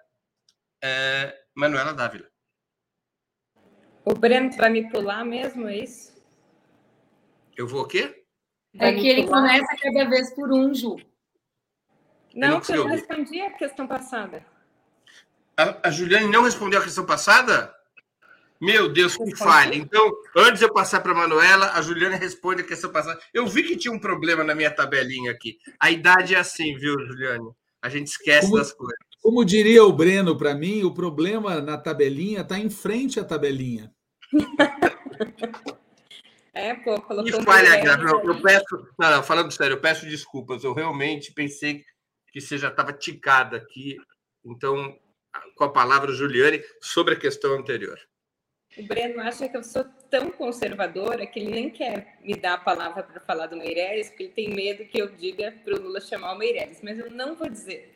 é, Manuela Dávila. O Breno vai me pular mesmo, é isso? Eu vou o quê? É que ele começa cada vez por um, Ju. Não, eu não respondi a questão passada. A, a Juliane não respondeu a questão passada? Meu Deus, que falha. Então, antes de eu passar para a Manuela, a Juliana responde a questão passada. Eu vi que tinha um problema na minha tabelinha aqui. A idade é assim, viu, Juliane? A gente esquece como, das coisas. Como diria o Breno para mim, o problema na tabelinha está em frente à tabelinha. é, pô, colocou. Que falha, eu, eu peço. Não, não, falando sério, eu peço desculpas. Eu realmente pensei que você já estava ticada aqui. Então, com a palavra, Juliane, sobre a questão anterior. O Breno acha que eu sou tão conservadora que ele nem quer me dar a palavra para falar do Meirelles, porque ele tem medo que eu diga para o Lula chamar o Meirelles, mas eu não vou dizer.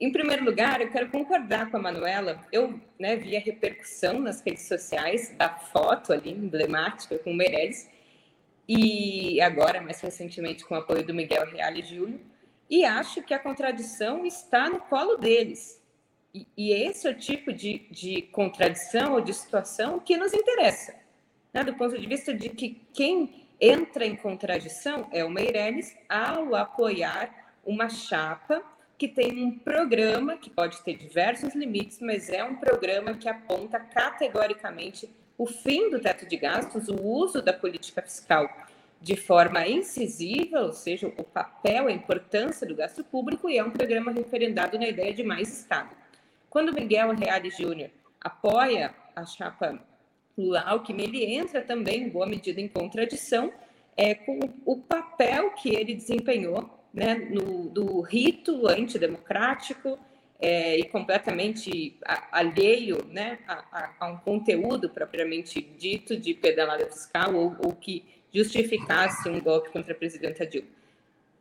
Em primeiro lugar, eu quero concordar com a Manuela. Eu né, vi a repercussão nas redes sociais da foto ali, emblemática, com o Meirelles, e agora, mais recentemente, com o apoio do Miguel Reale e Júlio, e acho que a contradição está no colo deles. E, esse é o tipo de, de contradição ou de situação que nos interessa, né? do ponto de vista de que quem entra em contradição é o Meirelles ao apoiar uma chapa que tem um programa que pode ter diversos limites, mas é um programa que aponta categoricamente o fim do teto de gastos, o uso da política fiscal de forma incisiva, ou seja, o papel, a importância do gasto público, e é um programa referendado na ideia de mais Estado. Quando Miguel Reale Júnior apoia a chapa Lula Alckmin, ele entra também, em boa medida, em contradição é, com o papel que ele desempenhou né, no, do rito antidemocrático é, e completamente alheio né, a, a, a, um conteúdo propriamente dito de pedalada fiscal ou, ou que justificasse um golpe contra a presidenta Dilma.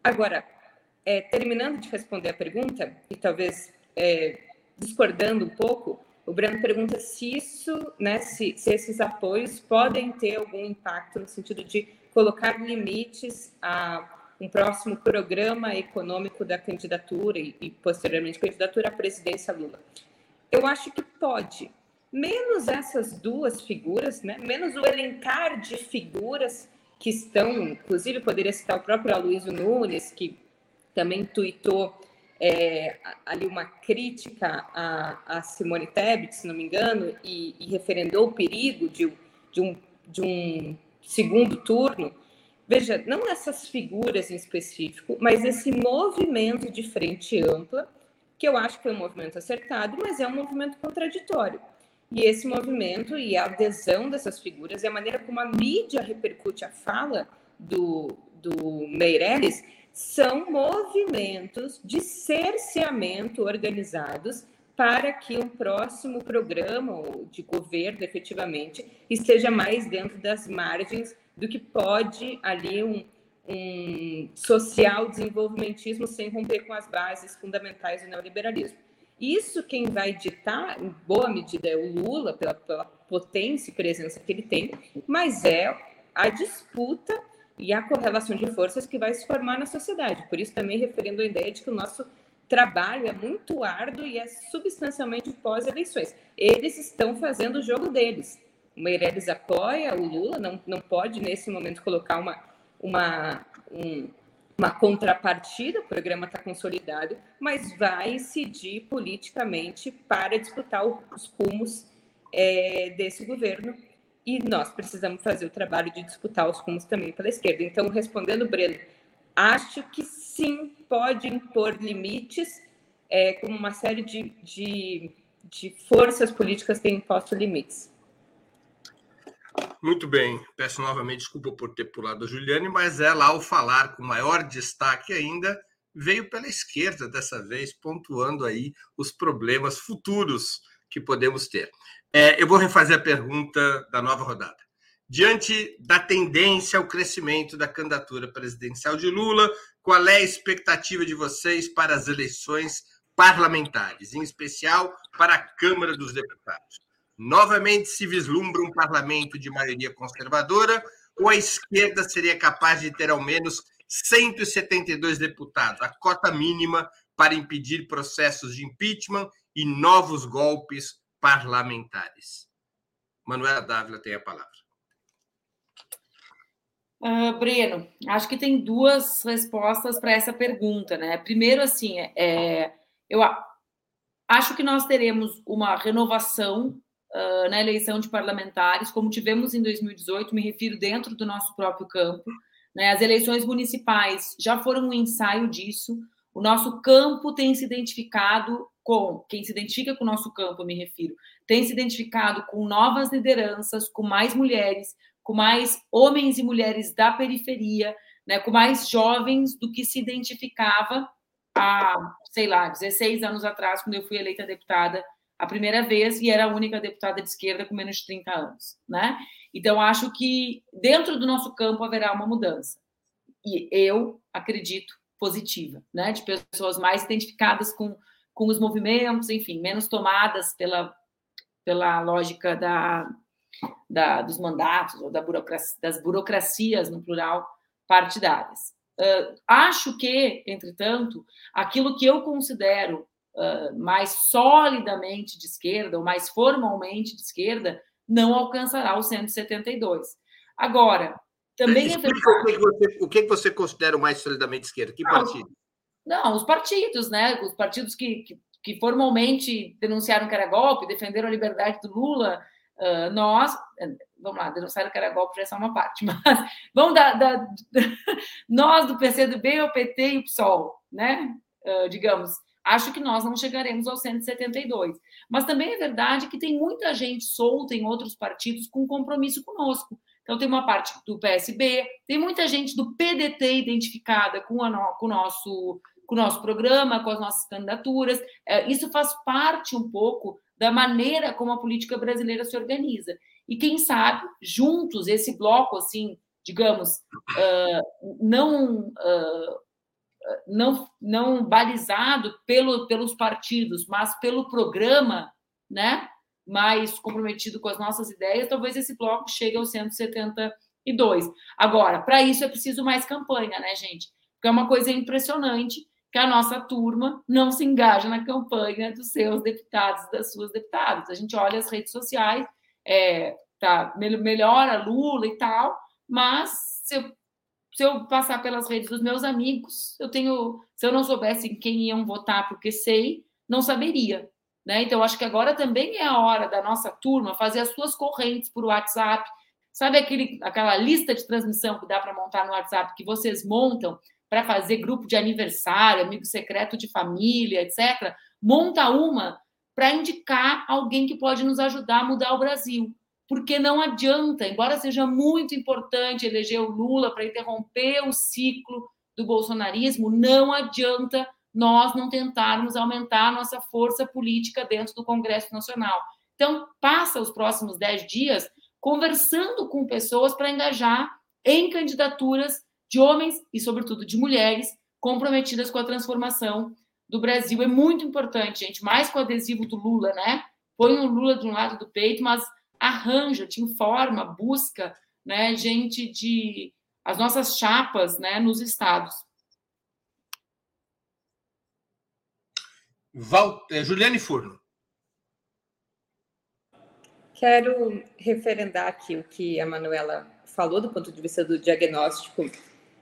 Agora, é, terminando de responder a pergunta, e talvez é, discordando um pouco, o Breno pergunta se isso, né, se, se esses apoios podem ter algum impacto no sentido de colocar limites a um próximo programa econômico da candidatura e, e posteriormente candidatura à presidência Lula. Eu acho que pode, menos essas duas figuras, né, menos o elencar de figuras que estão, inclusive poderia citar o próprio Aloysio Nunes, que também tuitou é, ali uma crítica a, a, Simone Tebet, se não me engano, e, e referendou o perigo de, de, um, de um segundo turno. Veja, não essas figuras em específico, mas esse movimento de frente ampla, que eu acho que é um movimento acertado, mas é um movimento contraditório. E esse movimento e a adesão dessas figuras e a maneira como a mídia repercute a fala do, do Meirelles são movimentos de cerceamento organizados para que um próximo programa de governo, efetivamente, esteja mais dentro das margens do que pode ali um, um social desenvolvimentismo sem romper com as bases fundamentais do neoliberalismo. Isso quem vai ditar, em boa medida, é o Lula, pela, pela potência e presença que ele tem, mas é a disputa e a correlação de forças que vai se formar na sociedade. Por isso, também referindo a ideia de que o nosso trabalho é muito árduo e é substancialmente pós-eleições. Eles estão fazendo o jogo deles. Meirelles apoia o Lula, não, não pode nesse momento colocar uma, uma, um, uma contrapartida, o programa está consolidado, mas vai incidir politicamente para disputar os rumos é, desse governo. E nós precisamos fazer o trabalho de disputar os rumos também pela esquerda. Então, respondendo, Breno, acho que sim, pode impor limites, é, como uma série de, de, de forças políticas têm imposto limites. Muito bem, peço novamente desculpa por ter pulado a Juliane, mas ela, ao falar com maior destaque ainda, veio pela esquerda dessa vez, pontuando aí os problemas futuros que podemos ter. É, eu vou refazer a pergunta da nova rodada. Diante da tendência ao crescimento da candidatura presidencial de Lula, qual é a expectativa de vocês para as eleições parlamentares, em especial para a Câmara dos Deputados? Novamente se vislumbra um parlamento de maioria conservadora ou a esquerda seria capaz de ter ao menos 172 deputados, a cota mínima para impedir processos de impeachment e novos golpes parlamentares? Manuela Dávila tem a palavra. Uh, Breno, acho que tem duas respostas para essa pergunta, né? Primeiro, assim, é, eu acho que nós teremos uma renovação uh, na eleição de parlamentares, como tivemos em 2018, me refiro dentro do nosso próprio campo. Né? As eleições municipais já foram um ensaio disso. O nosso campo tem se identificado com, quem se identifica com o nosso campo, eu me refiro, tem se identificado com novas lideranças, com mais mulheres, com mais homens e mulheres da periferia, né, com mais jovens do que se identificava há, sei lá, 16 anos atrás, quando eu fui eleita deputada a primeira vez e era a única deputada de esquerda com menos de 30 anos, né? Então acho que dentro do nosso campo haverá uma mudança. E eu acredito positiva, né, de pessoas mais identificadas com com os movimentos, enfim, menos tomadas pela pela lógica da, da dos mandatos ou da burocracia, das burocracias no plural partidárias. Uh, acho que, entretanto, aquilo que eu considero uh, mais solidamente de esquerda, ou mais formalmente de esquerda, não alcançará os 172. Agora, também é verdade... O que, você, o que você considera mais solidamente de esquerda? Que partido? Não, os partidos, né? Os partidos que, que, que formalmente denunciaram que era golpe, defenderam a liberdade do Lula, uh, nós, vamos lá, denunciaram que era golpe já é só uma parte, mas vamos dar, da, nós do PCdoB, o PT e o PSOL, né? Uh, digamos, Acho que nós não chegaremos aos 172. Mas também é verdade que tem muita gente solta em outros partidos com compromisso conosco. Então, tem uma parte do PSB, tem muita gente do PDT identificada com, a, com, o, nosso, com o nosso programa, com as nossas candidaturas. É, isso faz parte um pouco da maneira como a política brasileira se organiza. E quem sabe, juntos, esse bloco, assim, digamos, não. Não, não balizado pelo, pelos partidos, mas pelo programa, né? Mais comprometido com as nossas ideias, talvez esse bloco chegue aos 172. Agora, para isso é preciso mais campanha, né, gente? Porque é uma coisa impressionante que a nossa turma não se engaja na campanha dos seus deputados, das suas deputadas. A gente olha as redes sociais, é, tá, melhora Lula e tal, mas se eu se eu passar pelas redes dos meus amigos, eu tenho, se eu não soubesse em quem iam votar, porque sei, não saberia. Né? Então, acho que agora também é a hora da nossa turma fazer as suas correntes por WhatsApp. Sabe aquele, aquela lista de transmissão que dá para montar no WhatsApp, que vocês montam para fazer grupo de aniversário, amigo secreto de família, etc. Monta uma para indicar alguém que pode nos ajudar a mudar o Brasil porque não adianta, embora seja muito importante eleger o Lula para interromper o ciclo do bolsonarismo, não adianta nós não tentarmos aumentar a nossa força política dentro do Congresso Nacional. Então, passa os próximos dez dias conversando com pessoas para engajar em candidaturas de homens e, sobretudo, de mulheres comprometidas com a transformação do Brasil. É muito importante, gente, mais com o adesivo do Lula, né? Põe o Lula de um lado do peito, mas arranja, te informa, busca né, gente de as nossas chapas né, nos estados. Val, é, Juliane Furno. Quero referendar aqui o que a Manuela falou do ponto de vista do diagnóstico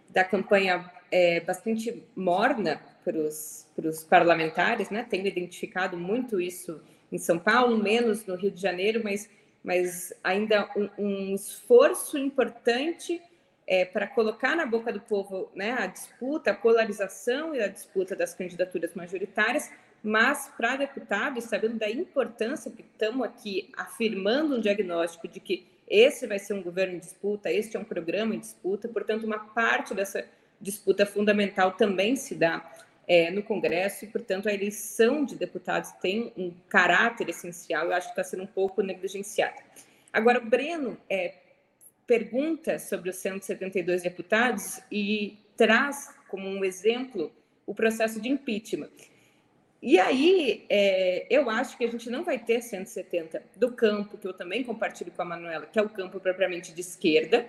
da campanha é, bastante morna para os parlamentares, né? Tenho identificado muito isso em São Paulo, menos no Rio de Janeiro, mas, mas ainda um, um esforço importante é, para colocar na boca do povo né, a disputa, a polarização e a disputa das candidaturas majoritárias, mas para deputado, sabendo da importância que estamos aqui afirmando um diagnóstico de que esse vai ser um governo em disputa, este é um programa em disputa, portanto, uma parte dessa disputa fundamental também se dá é, no Congresso e, portanto, a eleição de deputados tem um caráter essencial, eu acho que está sendo um pouco negligenciada. Agora, o Breno é, pergunta sobre os 172 deputados e traz como um exemplo o processo de impeachment. E aí, é, eu acho que a gente não vai ter 170 do campo, que eu também compartilho com a Manuela, que é o campo propriamente de esquerda,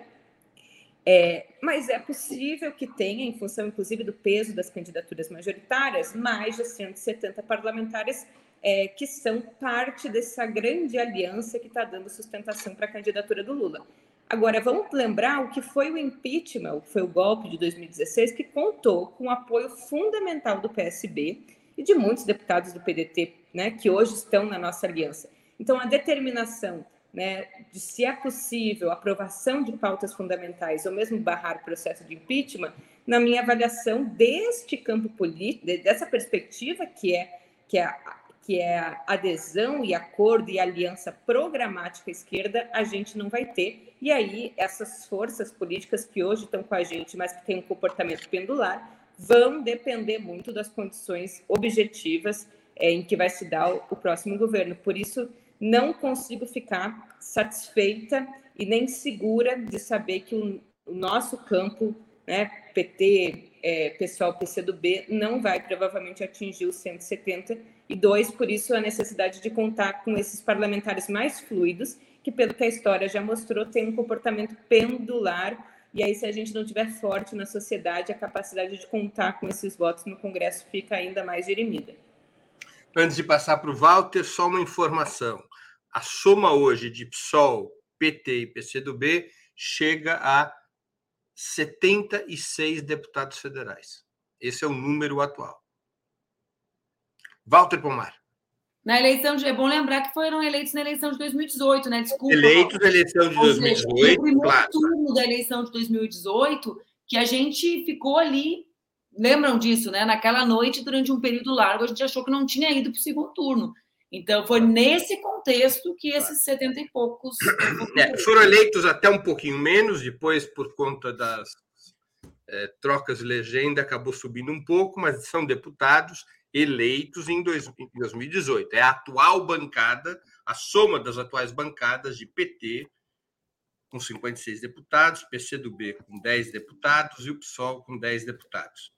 é, mas é possível que tenha, em função inclusive do peso das candidaturas majoritárias, mais de 170 parlamentares é, que são parte dessa grande aliança que está dando sustentação para a candidatura do Lula. Agora, vamos lembrar o que foi o impeachment, o que foi o golpe de 2016, que contou com o apoio fundamental do PSB e de muitos deputados do PDT, né, que hoje estão na nossa aliança. Então, a determinação né, de se é possível aprovação de pautas fundamentais ou mesmo barrar o processo de impeachment, na minha avaliação deste campo político, dessa perspectiva que é que é que é adesão e acordo e aliança programática esquerda, a gente não vai ter. E aí essas forças políticas que hoje estão com a gente, mas que têm um comportamento pendular, vão depender muito das condições objetivas é, em que vai se dar o, o próximo governo. Por isso, não consigo ficar satisfeita e nem segura de saber que o, o nosso campo, né, PT, é, pessoal PCdoB, não vai provavelmente atingir os 170 e dois, por isso a necessidade de contar com esses parlamentares mais fluidos, que pelo que a história já mostrou, tem um comportamento pendular e aí, se a gente não tiver forte na sociedade, a capacidade de contar com esses votos no Congresso fica ainda mais dirimida. Antes de passar para o Walter, só uma informação. A soma hoje de PSOL, PT e PCdoB chega a 76 deputados federais. Esse é o número atual. Walter Pomar. Na eleição de. É bom lembrar que foram eleitos na eleição de 2018, né? Desculpa. Eleitos na eleição de 2018. Seja, no primeiro claro. turno da eleição de 2018, que a gente ficou ali. Lembram disso, né? Naquela noite, durante um período largo, a gente achou que não tinha ido para o segundo turno. Então, foi nesse contexto que esses 70 e poucos. É, foram eleitos até um pouquinho menos, depois, por conta das é, trocas de legenda, acabou subindo um pouco, mas são deputados eleitos em 2018. É a atual bancada, a soma das atuais bancadas de PT, com 56 deputados, PCdoB com 10 deputados e o PSOL com 10 deputados.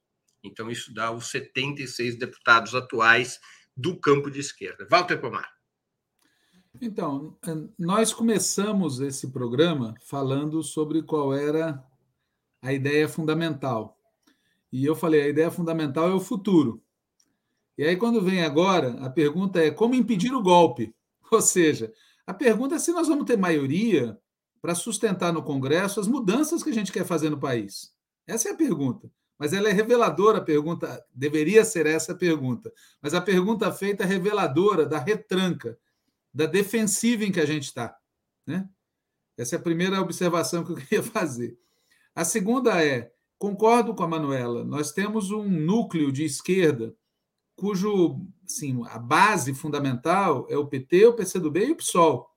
Então, isso dá os 76 deputados atuais do campo de esquerda. Walter Pomar. Então, nós começamos esse programa falando sobre qual era a ideia fundamental. E eu falei, a ideia fundamental é o futuro. E aí, quando vem agora, a pergunta é como impedir o golpe? Ou seja, a pergunta é se nós vamos ter maioria para sustentar no Congresso as mudanças que a gente quer fazer no país. Essa é a pergunta. Mas ela é reveladora, a pergunta deveria ser essa a pergunta. Mas a pergunta feita é reveladora da retranca, da defensiva em que a gente está. Né? Essa é a primeira observação que eu queria fazer. A segunda é: concordo com a Manuela, nós temos um núcleo de esquerda cujo assim, a base fundamental é o PT, o PCdoB e o PSOL.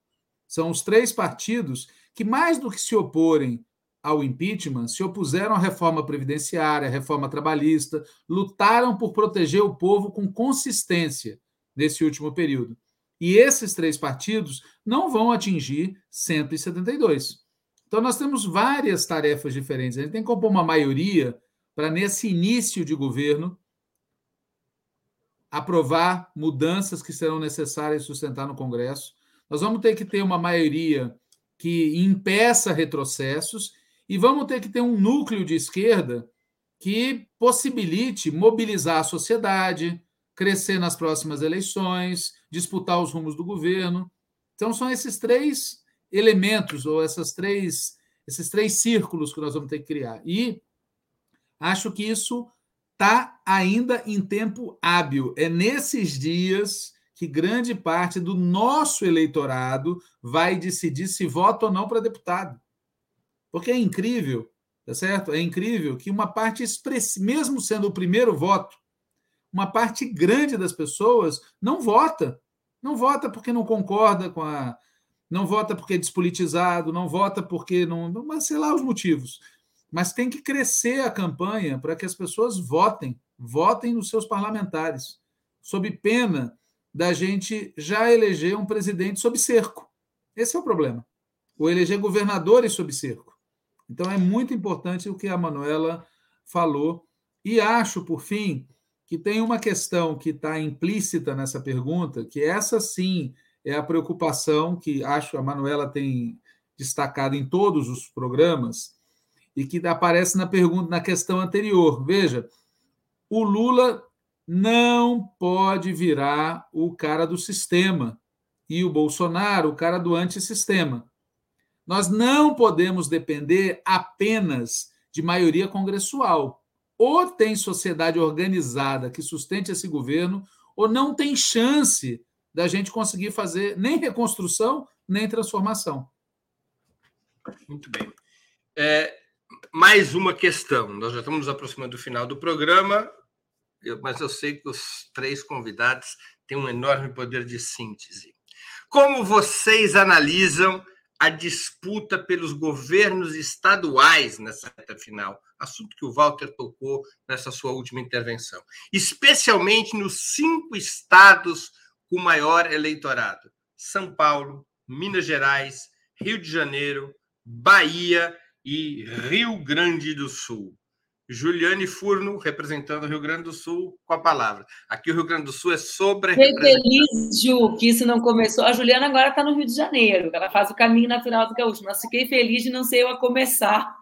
São os três partidos que, mais do que se oporem ao impeachment, se opuseram à reforma previdenciária, à reforma trabalhista, lutaram por proteger o povo com consistência nesse último período. E esses três partidos não vão atingir 172. Então, nós temos várias tarefas diferentes. A gente tem que compor uma maioria para, nesse início de governo, aprovar mudanças que serão necessárias sustentar no Congresso. Nós vamos ter que ter uma maioria que impeça retrocessos e vamos ter que ter um núcleo de esquerda que possibilite mobilizar a sociedade, crescer nas próximas eleições, disputar os rumos do governo. Então, são esses três elementos, ou essas três, esses três círculos que nós vamos ter que criar. E acho que isso está ainda em tempo hábil. É nesses dias que grande parte do nosso eleitorado vai decidir se vota ou não para deputado. Porque é incrível, tá certo? É incrível que uma parte expressiva, mesmo sendo o primeiro voto, uma parte grande das pessoas não vota. Não vota porque não concorda com a. Não vota porque é despolitizado, não vota porque não. Mas sei lá os motivos. Mas tem que crescer a campanha para que as pessoas votem, votem nos seus parlamentares, sob pena da gente já eleger um presidente sob cerco. Esse é o problema. Ou eleger governadores sob cerco. Então é muito importante o que a Manuela falou. E acho, por fim, que tem uma questão que está implícita nessa pergunta, que essa sim é a preocupação que acho a Manuela tem destacado em todos os programas e que aparece na pergunta na questão anterior. Veja, o Lula não pode virar o cara do sistema e o Bolsonaro o cara do antissistema. Nós não podemos depender apenas de maioria congressual ou tem sociedade organizada que sustente esse governo, ou não tem chance da gente conseguir fazer nem reconstrução, nem transformação. Muito bem. É, mais uma questão. Nós já estamos nos aproximando do final do programa, mas eu sei que os três convidados têm um enorme poder de síntese. Como vocês analisam a disputa pelos governos estaduais nessa reta final, assunto que o Walter tocou nessa sua última intervenção, especialmente nos cinco estados com maior eleitorado: São Paulo, Minas Gerais, Rio de Janeiro, Bahia e Rio Grande do Sul. Juliane Furno, representando o Rio Grande do Sul, com a palavra. Aqui o Rio Grande do Sul é sobre. Fiquei feliz, Ju, que isso não começou. A Juliana agora está no Rio de Janeiro, ela faz o caminho natural do gaúcho, mas fiquei feliz de não ser eu a começar.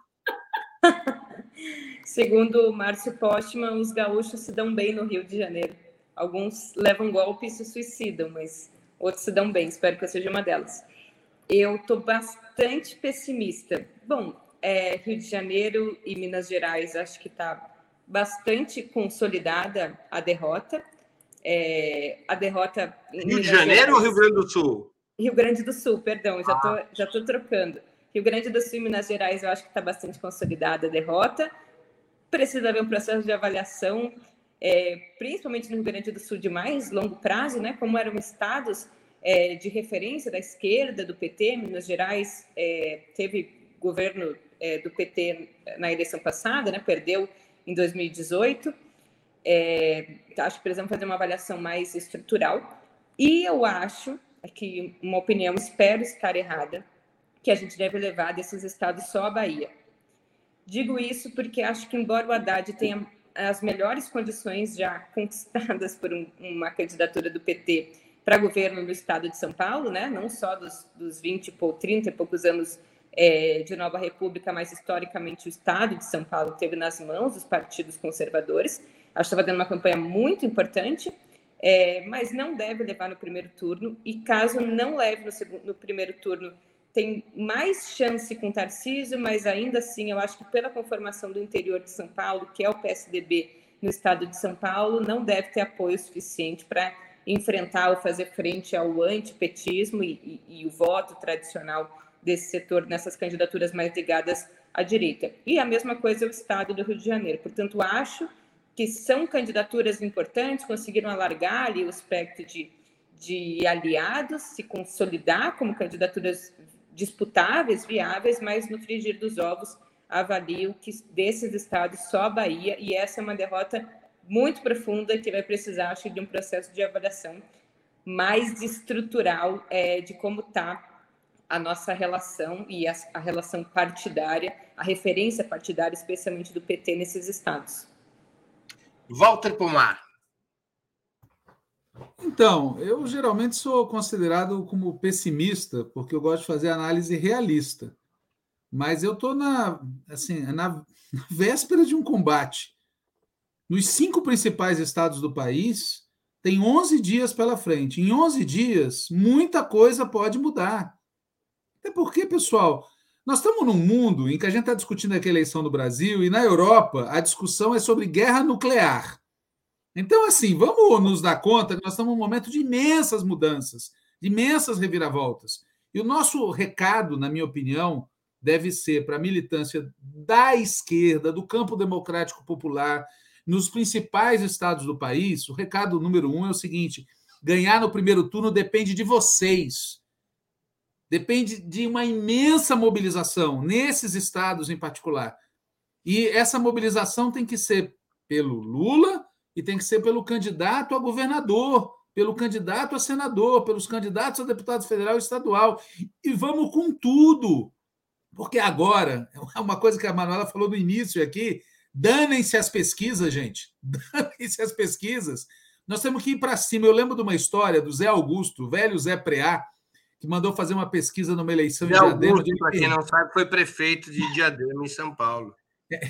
Segundo Márcio Postman, os gaúchos se dão bem no Rio de Janeiro. Alguns levam golpe e se suicidam, mas outros se dão bem. Espero que eu seja uma delas. Eu estou bastante pessimista. Bom, é, Rio de Janeiro e Minas Gerais, acho que está bastante consolidada a derrota. É, a derrota. Rio Minas de Janeiro Gerais, ou Rio Grande do Sul? Rio Grande do Sul, perdão, já estou ah. já tô trocando. Rio Grande do Sul e Minas Gerais, eu acho que está bastante consolidada a derrota. Precisa haver um processo de avaliação, é, principalmente no Rio Grande do Sul, de mais longo prazo, né? Como eram estados é, de referência da esquerda, do PT, Minas Gerais é, teve governo é, do PT na eleição passada, né, perdeu em 2018. É, acho que precisamos fazer uma avaliação mais estrutural. E eu acho, aqui uma opinião, espero estar errada, que a gente deve levar desses estados só a Bahia. Digo isso porque acho que, embora o Haddad tenha as melhores condições já conquistadas por um, uma candidatura do PT para governo no estado de São Paulo, né? não só dos, dos 20 ou 30 e poucos anos é, de Nova República, mas historicamente o Estado de São Paulo teve nas mãos os partidos conservadores. Acho que estava dando uma campanha muito importante, é, mas não deve levar no primeiro turno. E caso não leve no, segundo, no primeiro turno, tem mais chance com Tarcísio, mas ainda assim eu acho que pela conformação do interior de São Paulo, que é o PSDB no estado de São Paulo, não deve ter apoio suficiente para enfrentar ou fazer frente ao antipetismo e, e, e o voto tradicional desse setor nessas candidaturas mais ligadas à direita. E a mesma coisa é o Estado do Rio de Janeiro. Portanto, acho que são candidaturas importantes, conseguiram alargar ali o espectro de, de aliados, se consolidar como candidaturas disputáveis, viáveis, mas no frigir dos ovos avalio que desses estados só a Bahia, e essa é uma derrota muito profunda que vai precisar, acho, de um processo de avaliação mais estrutural é, de como está a nossa relação e a, a relação partidária, a referência partidária, especialmente do PT nesses estados. Walter Pomar. Então, eu geralmente sou considerado como pessimista, porque eu gosto de fazer análise realista. Mas eu estou na, assim, na, na véspera de um combate. Nos cinco principais estados do país, tem 11 dias pela frente. Em 11 dias, muita coisa pode mudar. Até porque, pessoal, nós estamos num mundo em que a gente está discutindo aqui a eleição no Brasil e na Europa a discussão é sobre guerra nuclear. Então, assim, vamos nos dar conta que nós estamos num momento de imensas mudanças, de imensas reviravoltas. E o nosso recado, na minha opinião, deve ser para a militância da esquerda, do campo democrático popular, nos principais estados do país. O recado número um é o seguinte: ganhar no primeiro turno depende de vocês. Depende de uma imensa mobilização nesses estados em particular. E essa mobilização tem que ser pelo Lula e tem que ser pelo candidato a governador, pelo candidato a senador, pelos candidatos a deputado federal e estadual. E vamos com tudo. Porque agora, é uma coisa que a Manuela falou no início aqui, danem-se as pesquisas, gente. Danem-se as pesquisas. Nós temos que ir para cima. Eu lembro de uma história do Zé Augusto, velho Zé Preá, que mandou fazer uma pesquisa numa eleição Zé em Diadema. Para quem não sabe, foi prefeito de Diadema, em São Paulo. É,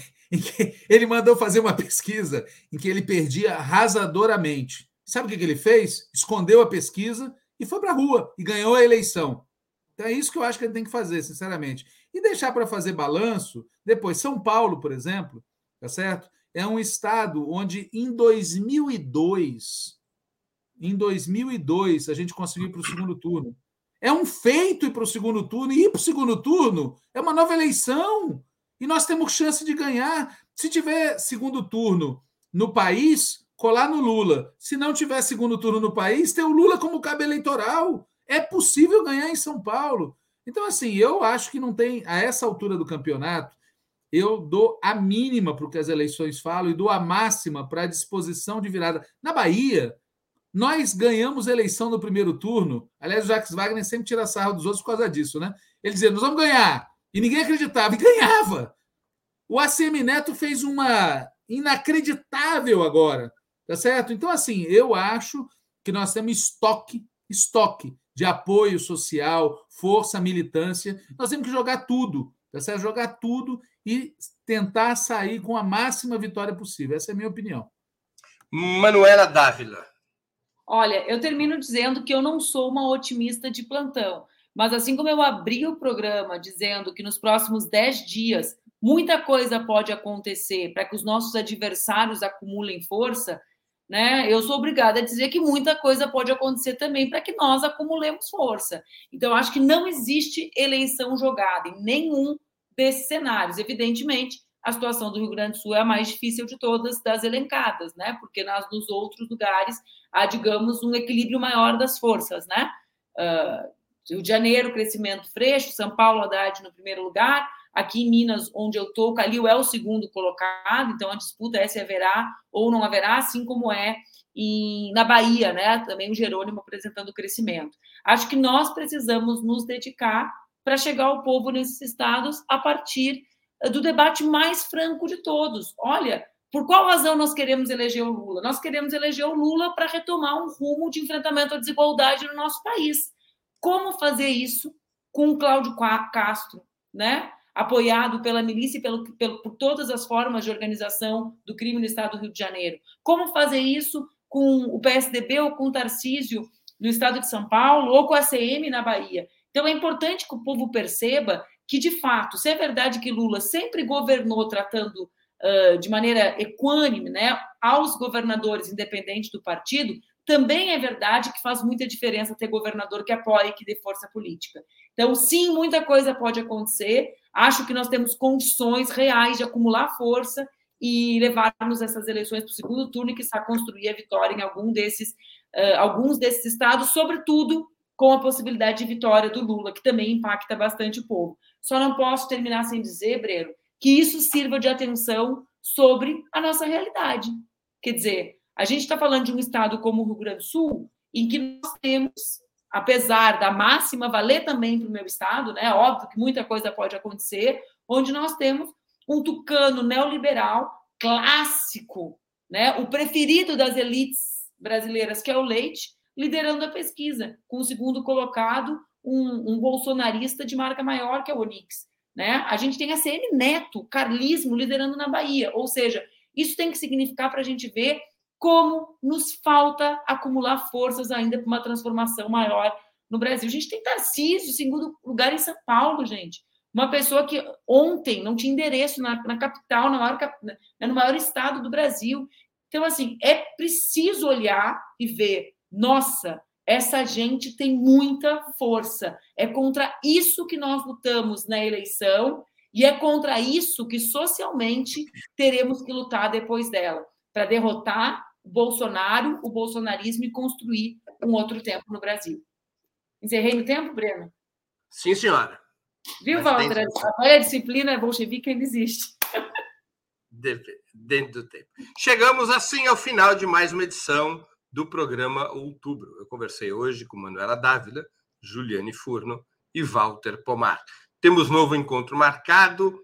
ele mandou fazer uma pesquisa em que ele perdia arrasadoramente. Sabe o que ele fez? Escondeu a pesquisa e foi para a rua e ganhou a eleição. Então é isso que eu acho que ele tem que fazer, sinceramente. E deixar para fazer balanço, depois, São Paulo, por exemplo, tá certo? É um estado onde em 2002, em 2002, a gente conseguiu ir para o segundo turno. É um feito ir para o segundo turno, e ir para o segundo turno é uma nova eleição. E nós temos chance de ganhar. Se tiver segundo turno no país, colar no Lula. Se não tiver segundo turno no país, ter o Lula como cabo eleitoral. É possível ganhar em São Paulo. Então, assim, eu acho que não tem, a essa altura do campeonato, eu dou a mínima para o que as eleições falam e dou a máxima para a disposição de virada. Na Bahia, nós ganhamos eleição no primeiro turno. Aliás, o Jacques Wagner sempre tira sarro dos outros por causa disso, né? Ele dizia: nós vamos ganhar. E ninguém acreditava, e ganhava. O ACM Neto fez uma inacreditável agora, tá certo? Então, assim, eu acho que nós temos estoque, estoque de apoio social, força, militância. Nós temos que jogar tudo, tá certo? Jogar tudo e tentar sair com a máxima vitória possível. Essa é a minha opinião. Manuela Dávila. Olha, eu termino dizendo que eu não sou uma otimista de plantão, mas assim como eu abri o programa dizendo que nos próximos 10 dias muita coisa pode acontecer para que os nossos adversários acumulem força, né? Eu sou obrigada a dizer que muita coisa pode acontecer também para que nós acumulemos força. Então, acho que não existe eleição jogada em nenhum desses cenários. Evidentemente, a situação do Rio Grande do Sul é a mais difícil de todas das elencadas, né? Porque nas, nos outros lugares há, digamos, um equilíbrio maior das forças, né? Uh, Rio de Janeiro, crescimento freixo, São Paulo, Haddad no primeiro lugar, Aqui em Minas, onde eu estou, Calil é o segundo colocado, então a disputa é se haverá ou não haverá, assim como é em, na Bahia, né? Também o Jerônimo apresentando crescimento. Acho que nós precisamos nos dedicar para chegar ao povo nesses estados a partir do debate mais franco de todos. Olha, por qual razão nós queremos eleger o Lula? Nós queremos eleger o Lula para retomar um rumo de enfrentamento à desigualdade no nosso país. Como fazer isso com o Cláudio Castro, né? apoiado pela milícia e pelo, pelo, por todas as formas de organização do crime no estado do Rio de Janeiro. Como fazer isso com o PSDB ou com o Tarcísio no estado de São Paulo ou com a CM na Bahia? Então é importante que o povo perceba que, de fato, se é verdade que Lula sempre governou tratando uh, de maneira equânime né, aos governadores, independente do partido, também é verdade que faz muita diferença ter governador que apoie que dê força política. Então, sim, muita coisa pode acontecer. Acho que nós temos condições reais de acumular força e levarmos essas eleições para o segundo turno e, quiçá, construir a vitória em algum desses, uh, alguns desses estados, sobretudo com a possibilidade de vitória do Lula, que também impacta bastante o povo. Só não posso terminar sem dizer, Breno, que isso sirva de atenção sobre a nossa realidade. Quer dizer, a gente está falando de um estado como o Rio Grande do Sul, em que nós temos apesar da máxima valer também para o meu estado, né? Óbvio que muita coisa pode acontecer, onde nós temos um tucano neoliberal clássico, né? O preferido das elites brasileiras, que é o Leite, liderando a pesquisa, com o segundo colocado, um, um bolsonarista de marca maior, que o Onix. Né? A gente tem a CN Neto, carlismo, liderando na Bahia. Ou seja, isso tem que significar para a gente ver como nos falta acumular forças ainda para uma transformação maior no Brasil. A gente tem Tarcísio, segundo lugar em São Paulo, gente. Uma pessoa que ontem não tinha endereço na, na capital, no maior, né, no maior estado do Brasil. Então, assim, é preciso olhar e ver, nossa, essa gente tem muita força. É contra isso que nós lutamos na eleição e é contra isso que socialmente teremos que lutar depois dela, para derrotar o Bolsonaro, o bolsonarismo e construir um outro tempo no Brasil. Encerrei no tempo, Breno? Sim, senhora. Viu, Walter? A disciplina bolchevique ainda existe. Dentro do tempo. Chegamos assim ao final de mais uma edição do programa Outubro. Eu conversei hoje com Manuela Dávila, Juliane Furno e Walter Pomar. Temos novo encontro marcado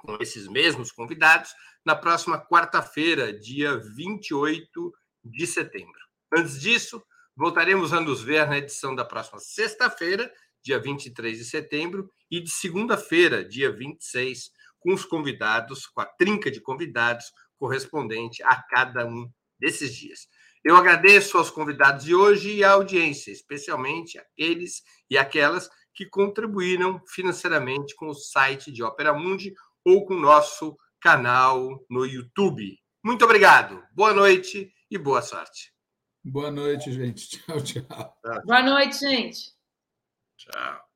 com esses mesmos convidados na próxima quarta-feira, dia 28 de setembro. Antes disso, voltaremos a nos ver na edição da próxima sexta-feira, dia 23 de setembro, e de segunda-feira, dia 26, com os convidados, com a trinca de convidados correspondente a cada um desses dias. Eu agradeço aos convidados de hoje e à audiência, especialmente aqueles e aquelas que contribuíram financeiramente com o site de Opera Mundi ou com o nosso canal no YouTube. Muito obrigado, boa noite e boa sorte. Boa noite, gente. Tchau, tchau. Boa noite, gente. Tchau.